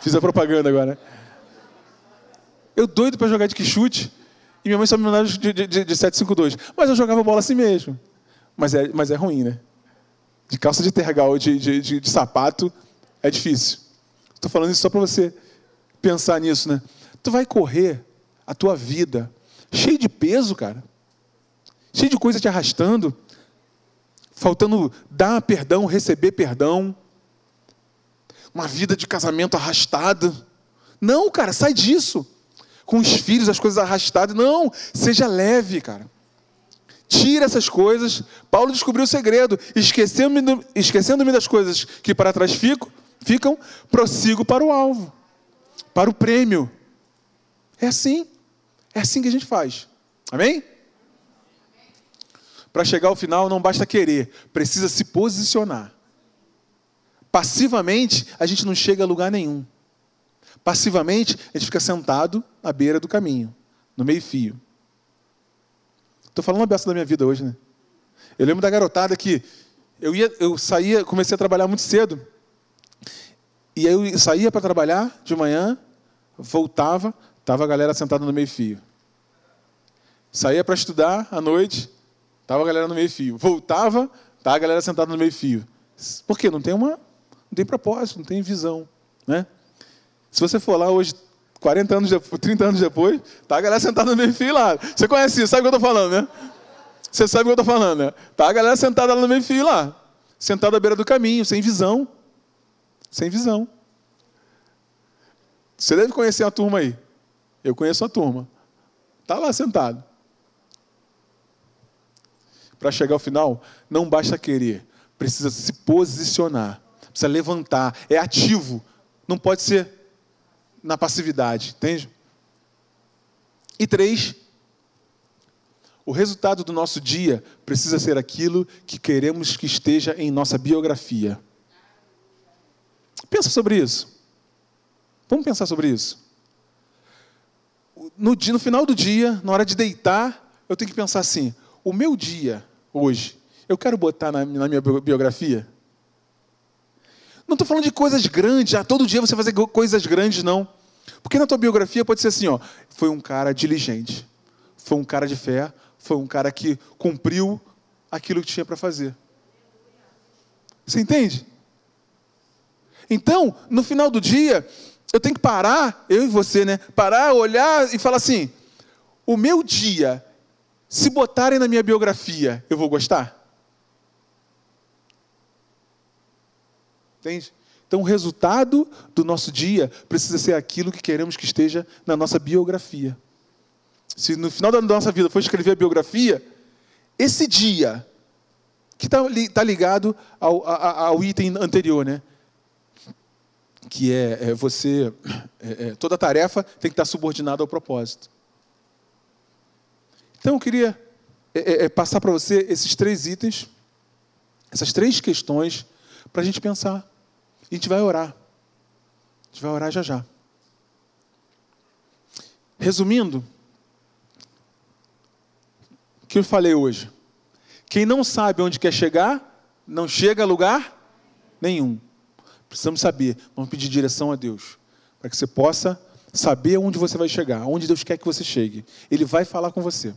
Fiz a propaganda agora. Eu doido para jogar de quichute. E minha mãe só me mandava de, de, de, de 752. Mas eu jogava bola assim mesmo. Mas é, mas é ruim, né? De calça de tergal, de, de, de, de sapato, é difícil. Estou falando isso só para você pensar nisso, né? Tu vai correr a tua vida cheio de peso, cara. Cheio de coisa te arrastando. Faltando dar perdão, receber perdão. Uma vida de casamento arrastada. Não, cara, sai disso. Com os filhos, as coisas arrastadas. Não, seja leve, cara. Tira essas coisas. Paulo descobriu o segredo. Esquecendo-me esquecendo das coisas que para trás ficam, ficam, prossigo para o alvo, para o prêmio. É assim. É assim que a gente faz. Amém? Para chegar ao final não basta querer, precisa se posicionar. Passivamente, a gente não chega a lugar nenhum. Passivamente, a gente fica sentado à beira do caminho, no meio-fio. Estou falando uma beça da minha vida hoje, né? Eu lembro da garotada que eu ia, eu saía, comecei a trabalhar muito cedo. E aí eu saía para trabalhar de manhã, voltava, Tava a galera sentada no meio-fio. Saía para estudar à noite, tava a galera no meio-fio. Voltava, tava a galera sentada no meio-fio. Por quê? Não tem uma, não tem propósito, não tem visão, né? Se você for lá hoje, 40 anos, 30 anos depois, tá a galera sentada no meio-fio lá. Você conhece isso, sabe o que eu estou falando, né? Você sabe o que eu estou falando, né? Tá a galera sentada lá no meio-fio lá, sentada à beira do caminho, sem visão. Sem visão. Você deve conhecer a turma aí. Eu conheço a turma. Está lá sentado. Para chegar ao final, não basta querer, precisa se posicionar, precisa levantar, é ativo, não pode ser na passividade, entende? E três, o resultado do nosso dia precisa ser aquilo que queremos que esteja em nossa biografia. Pensa sobre isso. Vamos pensar sobre isso no, dia, no final do dia, na hora de deitar, eu tenho que pensar assim: o meu dia hoje, eu quero botar na, na minha biografia? Não estou falando de coisas grandes, ah, todo dia você fazer coisas grandes, não. Porque na tua biografia pode ser assim, ó, foi um cara diligente, foi um cara de fé, foi um cara que cumpriu aquilo que tinha para fazer. Você entende? Então, no final do dia, eu tenho que parar, eu e você, né? Parar, olhar e falar assim: o meu dia, se botarem na minha biografia, eu vou gostar? Entende? Então, o resultado do nosso dia precisa ser aquilo que queremos que esteja na nossa biografia. Se no final da nossa vida for escrever a biografia, esse dia, que está tá ligado ao, ao, item anterior, né? Que é, é você. É, é, toda tarefa tem que estar subordinada ao propósito. Então eu queria é, é, passar para você esses três itens, essas três questões, para a gente pensar. A gente vai orar. A gente vai orar já já. Resumindo, o que eu falei hoje? Quem não sabe onde quer chegar, não chega a lugar nenhum. Precisamos saber, vamos pedir direção a Deus, para que você possa saber onde você vai chegar, onde Deus quer que você chegue. Ele vai falar com você.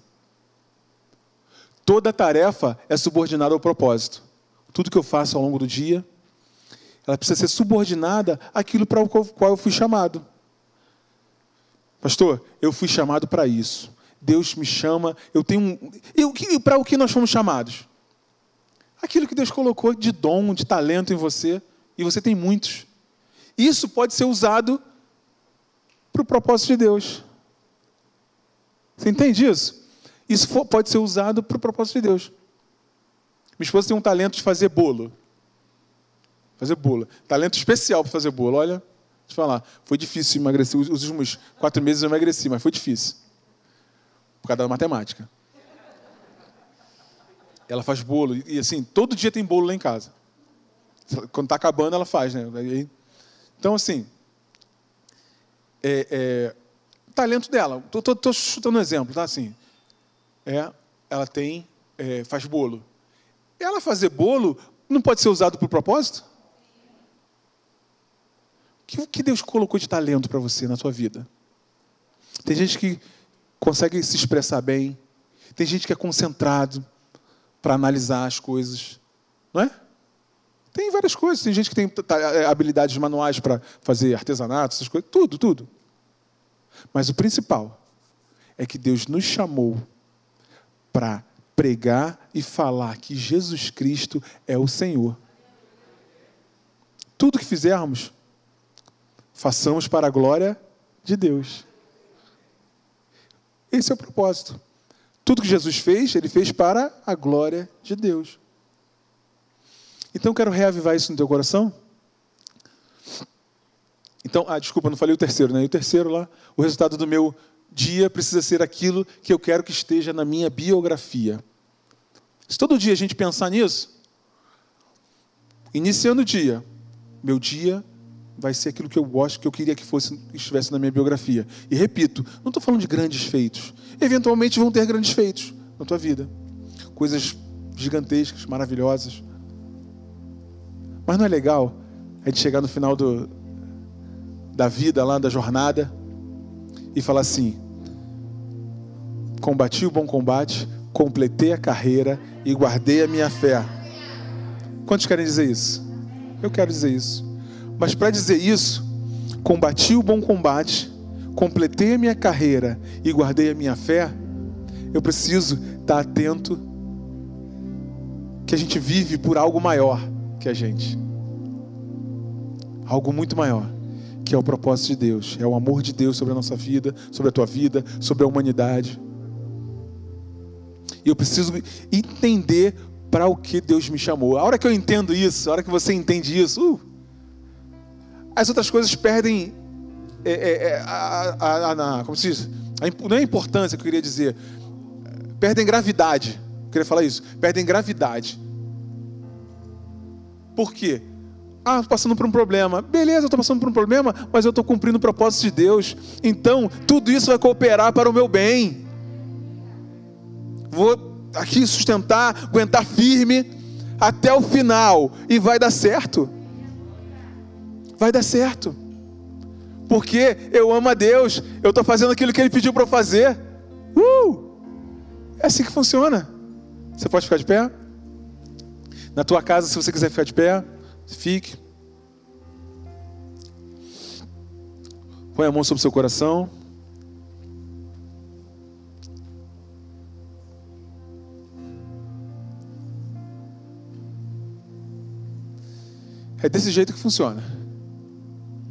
Toda tarefa é subordinada ao propósito. Tudo que eu faço ao longo do dia, ela precisa ser subordinada àquilo para o qual eu fui chamado. Pastor, eu fui chamado para isso. Deus me chama, eu tenho E para o que nós fomos chamados? Aquilo que Deus colocou de dom, de talento em você, e você tem muitos. Isso pode ser usado para o propósito de Deus. Você entende isso? Isso pode ser usado para o propósito de Deus. Minha esposa tem um talento de fazer bolo. Fazer bolo. Talento especial para fazer bolo. Olha, deixa eu falar. Foi difícil emagrecer. Os últimos quatro meses eu emagreci, mas foi difícil. Por causa da matemática. Ela faz bolo. E assim, todo dia tem bolo lá em casa. Quando está acabando, ela faz, né? Então, assim. É, é, talento dela. Estou chutando um exemplo, tá? Assim, é, ela tem, é, faz bolo. Ela fazer bolo não pode ser usado por propósito? O que Deus colocou de talento para você na sua vida? Tem gente que consegue se expressar bem, tem gente que é concentrado para analisar as coisas, não é? Tem várias coisas, tem gente que tem é, habilidades manuais para fazer artesanato, essas coisas, tudo, tudo. Mas o principal é que Deus nos chamou para pregar e falar que Jesus Cristo é o Senhor. Tudo que fizermos, façamos para a glória de Deus. Esse é o propósito. Tudo que Jesus fez, ele fez para a glória de Deus. Então eu quero reavivar isso no teu coração. Então, ah, desculpa, não falei o terceiro, né? E o terceiro lá, o resultado do meu dia precisa ser aquilo que eu quero que esteja na minha biografia. Se todo dia a gente pensar nisso, iniciando o dia, meu dia vai ser aquilo que eu gosto, que eu queria que fosse, que estivesse na minha biografia. E repito, não estou falando de grandes feitos. Eventualmente vão ter grandes feitos na tua vida. Coisas gigantescas, maravilhosas. Mas não é legal a gente chegar no final do, da vida, lá da jornada, e falar assim: combati o bom combate, completei a carreira e guardei a minha fé. Quantos querem dizer isso? Eu quero dizer isso. Mas para dizer isso, combati o bom combate, completei a minha carreira e guardei a minha fé, eu preciso estar atento que a gente vive por algo maior que a gente. Algo muito maior, que é o propósito de Deus, é o amor de Deus sobre a nossa vida, sobre a tua vida, sobre a humanidade. E eu preciso entender para o que Deus me chamou. A hora que eu entendo isso, a hora que você entende isso, uh, as outras coisas perdem é, é, é a, a, a, como se diz? não é a importância que eu queria dizer, perdem gravidade. Eu queria falar isso, perdem gravidade. Por quê? Ah, estou passando por um problema. Beleza, estou passando por um problema, mas eu estou cumprindo o propósito de Deus. Então, tudo isso vai cooperar para o meu bem vou aqui sustentar, aguentar firme até o final e vai dar certo. vai dar certo. Porque eu amo a Deus, eu estou fazendo aquilo que Ele pediu para eu fazer. Uh! É assim que funciona. Você pode ficar de pé? Na tua casa, se você quiser ficar de pé, fique. Põe a mão sobre o seu coração. É desse jeito que funciona.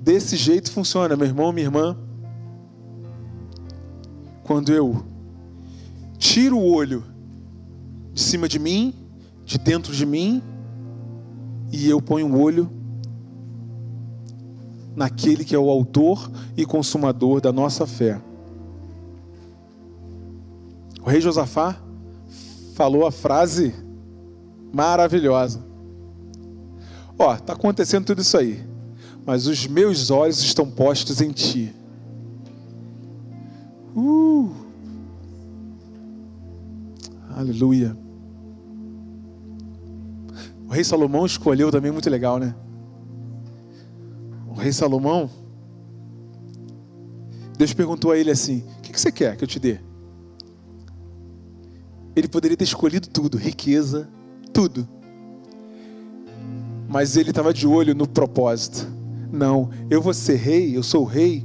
Desse jeito funciona, meu irmão, minha irmã. Quando eu tiro o olho de cima de mim, de dentro de mim, e eu ponho o olho naquele que é o autor e consumador da nossa fé. O rei Josafá falou a frase maravilhosa. Ó, está acontecendo tudo isso aí, mas os meus olhos estão postos em ti. Uh! Aleluia. O rei Salomão escolheu também muito legal, né? O rei Salomão, Deus perguntou a ele assim: O que você quer que eu te dê? Ele poderia ter escolhido tudo, riqueza, tudo mas ele estava de olho no propósito. Não, eu vou ser rei, eu sou rei.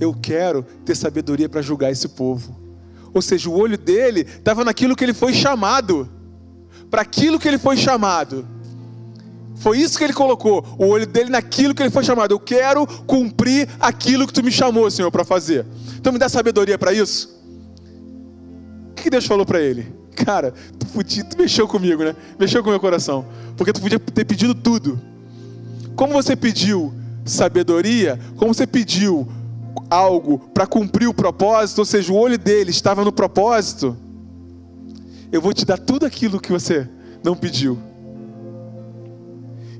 Eu quero ter sabedoria para julgar esse povo. Ou seja, o olho dele estava naquilo que ele foi chamado. Para aquilo que ele foi chamado. Foi isso que ele colocou, o olho dele naquilo que ele foi chamado. Eu quero cumprir aquilo que tu me chamou, Senhor, para fazer. Então me dá sabedoria para isso. O que Deus falou para ele? Cara, tu, podia, tu mexeu comigo, né? Mexeu com o meu coração. Porque tu podia ter pedido tudo. Como você pediu sabedoria, como você pediu algo para cumprir o propósito, ou seja, o olho dele estava no propósito, eu vou te dar tudo aquilo que você não pediu.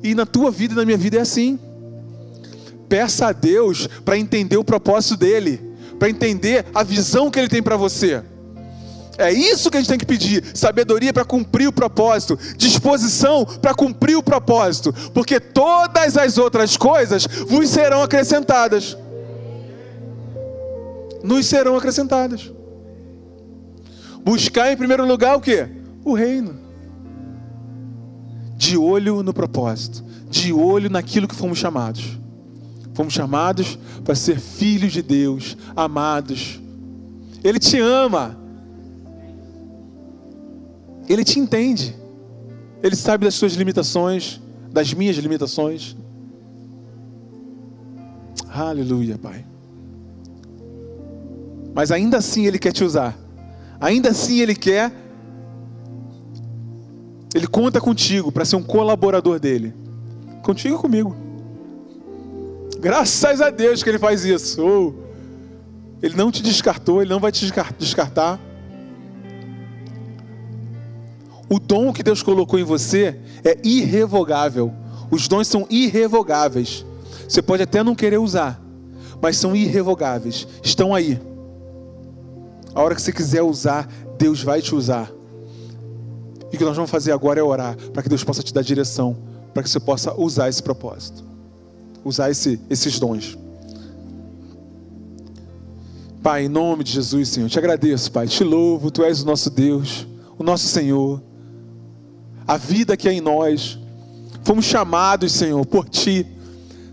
E na tua vida e na minha vida é assim. Peça a Deus para entender o propósito dele, para entender a visão que ele tem para você. É isso que a gente tem que pedir: sabedoria para cumprir o propósito, disposição para cumprir o propósito, porque todas as outras coisas vos serão acrescentadas. Nos serão acrescentadas. Buscar em primeiro lugar o que? O reino. De olho no propósito, de olho naquilo que fomos chamados. Fomos chamados para ser filhos de Deus, amados. Ele te ama. Ele te entende. Ele sabe das suas limitações, das minhas limitações. Aleluia, Pai. Mas ainda assim Ele quer te usar. Ainda assim Ele quer. Ele conta contigo para ser um colaborador dele. Contigo e comigo. Graças a Deus que Ele faz isso. Oh, ele não te descartou, Ele não vai te descartar. O dom que Deus colocou em você é irrevogável. Os dons são irrevogáveis. Você pode até não querer usar, mas são irrevogáveis. Estão aí. A hora que você quiser usar, Deus vai te usar. E o que nós vamos fazer agora é orar para que Deus possa te dar direção, para que você possa usar esse propósito, usar esse, esses dons. Pai, em nome de Jesus, Senhor, te agradeço, Pai, te louvo, Tu és o nosso Deus, o nosso Senhor a vida que é em nós. Fomos chamados, Senhor, por Ti.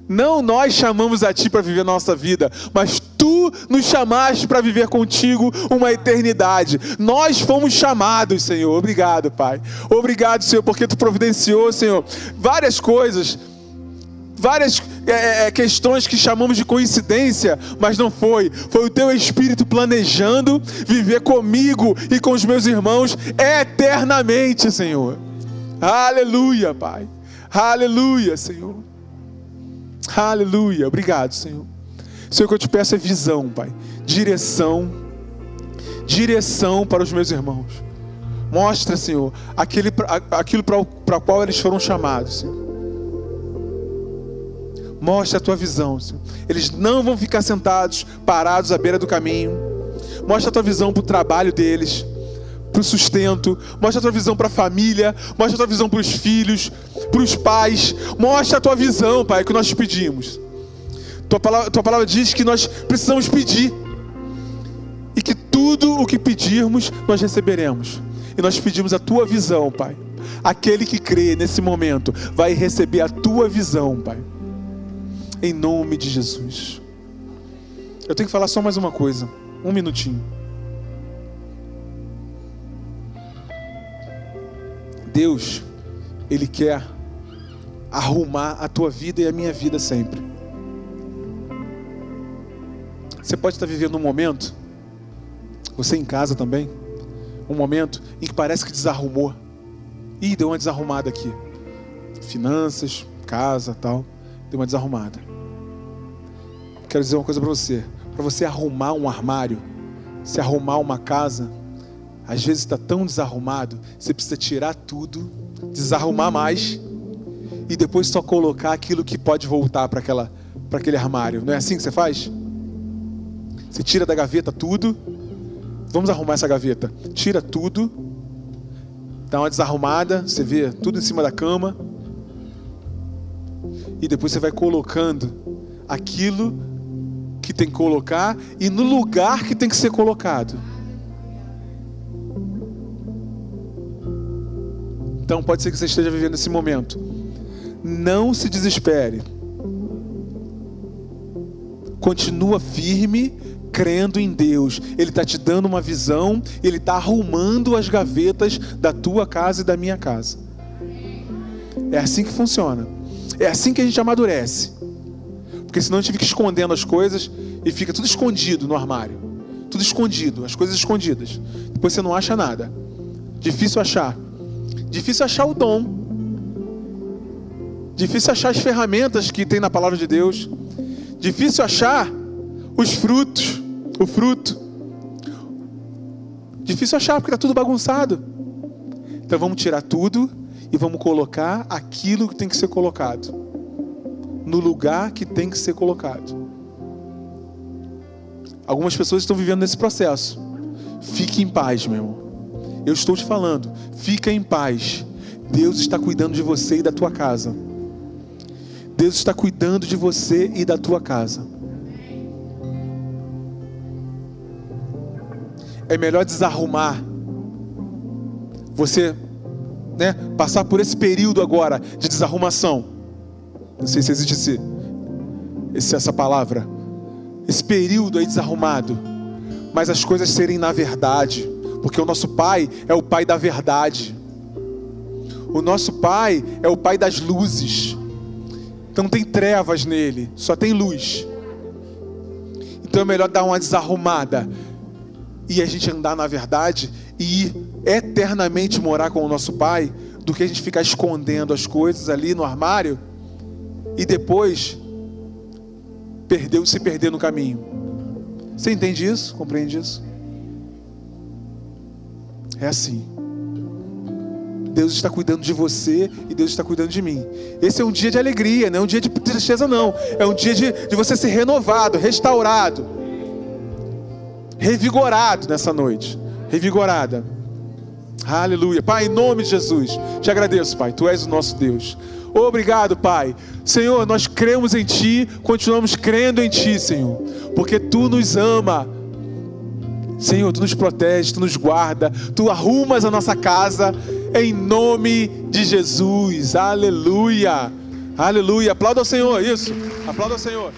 Não nós chamamos a Ti para viver a nossa vida, mas Tu nos chamaste para viver contigo uma eternidade. Nós fomos chamados, Senhor. Obrigado, Pai. Obrigado, Senhor, porque Tu providenciou, Senhor, várias coisas, várias é, é, é questões que chamamos de coincidência, mas não foi. Foi o Teu Espírito planejando viver comigo e com os meus irmãos eternamente, Senhor. Aleluia, Pai. Aleluia, Senhor. Aleluia. Obrigado, Senhor. Senhor, o que eu te peço é visão, Pai. Direção. Direção para os meus irmãos. Mostra, Senhor, aquele, aquilo para o qual eles foram chamados, Senhor. Mostra a tua visão, Senhor. Eles não vão ficar sentados, parados à beira do caminho. Mostra a tua visão para o trabalho deles, para o sustento, mostra a tua visão para a família, mostra a tua visão para os filhos, para os pais, mostra a tua visão, Pai, que nós te pedimos. Tua palavra, tua palavra diz que nós precisamos pedir, e que tudo o que pedirmos nós receberemos, e nós pedimos a tua visão, Pai. Aquele que crê nesse momento vai receber a tua visão, Pai, em nome de Jesus. Eu tenho que falar só mais uma coisa, um minutinho. Deus, Ele quer arrumar a tua vida e a minha vida sempre. Você pode estar vivendo um momento, você em casa também, um momento em que parece que desarrumou. Ih, deu uma desarrumada aqui. Finanças, casa, tal, deu uma desarrumada. Quero dizer uma coisa para você. Para você arrumar um armário, se arrumar uma casa, às vezes está tão desarrumado, você precisa tirar tudo, desarrumar mais e depois só colocar aquilo que pode voltar para aquela para aquele armário. Não é assim que você faz? Você tira da gaveta tudo. Vamos arrumar essa gaveta. Tira tudo. Dá uma desarrumada, você vê tudo em cima da cama. E depois você vai colocando aquilo que tem que colocar e no lugar que tem que ser colocado. Então pode ser que você esteja vivendo esse momento. Não se desespere. Continua firme, crendo em Deus. Ele está te dando uma visão, ele está arrumando as gavetas da tua casa e da minha casa. É assim que funciona. É assim que a gente amadurece. Porque senão a gente fica escondendo as coisas e fica tudo escondido no armário. Tudo escondido, as coisas escondidas. Depois você não acha nada. Difícil achar. Difícil achar o dom. Difícil achar as ferramentas que tem na palavra de Deus. Difícil achar os frutos, o fruto. Difícil achar porque está tudo bagunçado. Então vamos tirar tudo e vamos colocar aquilo que tem que ser colocado no lugar que tem que ser colocado. Algumas pessoas estão vivendo nesse processo. Fique em paz, meu irmão. Eu estou te falando, fica em paz. Deus está cuidando de você e da tua casa. Deus está cuidando de você e da tua casa. É melhor desarrumar. Você, né, passar por esse período agora de desarrumação. Não sei se existe esse, esse essa palavra. Esse período aí desarrumado. Mas as coisas serem na verdade porque o nosso Pai é o Pai da verdade. O nosso Pai é o Pai das luzes. Então não tem trevas nele, só tem luz. Então é melhor dar uma desarrumada e a gente andar na verdade e ir eternamente morar com o nosso Pai, do que a gente ficar escondendo as coisas ali no armário e depois perdeu se perder no caminho. Você entende isso? Compreende isso? É assim. Deus está cuidando de você e Deus está cuidando de mim. Esse é um dia de alegria, não é um dia de tristeza, não. É um dia de, de você ser renovado, restaurado, revigorado nessa noite. Revigorada. Aleluia. Pai, em nome de Jesus, te agradeço, Pai. Tu és o nosso Deus. Obrigado, Pai. Senhor, nós cremos em Ti, continuamos crendo em Ti, Senhor, porque Tu nos ama Senhor, tu nos protege, tu nos guarda, tu arrumas a nossa casa em nome de Jesus. Aleluia. Aleluia. Aplauda ao Senhor, isso. Aplauda ao Senhor.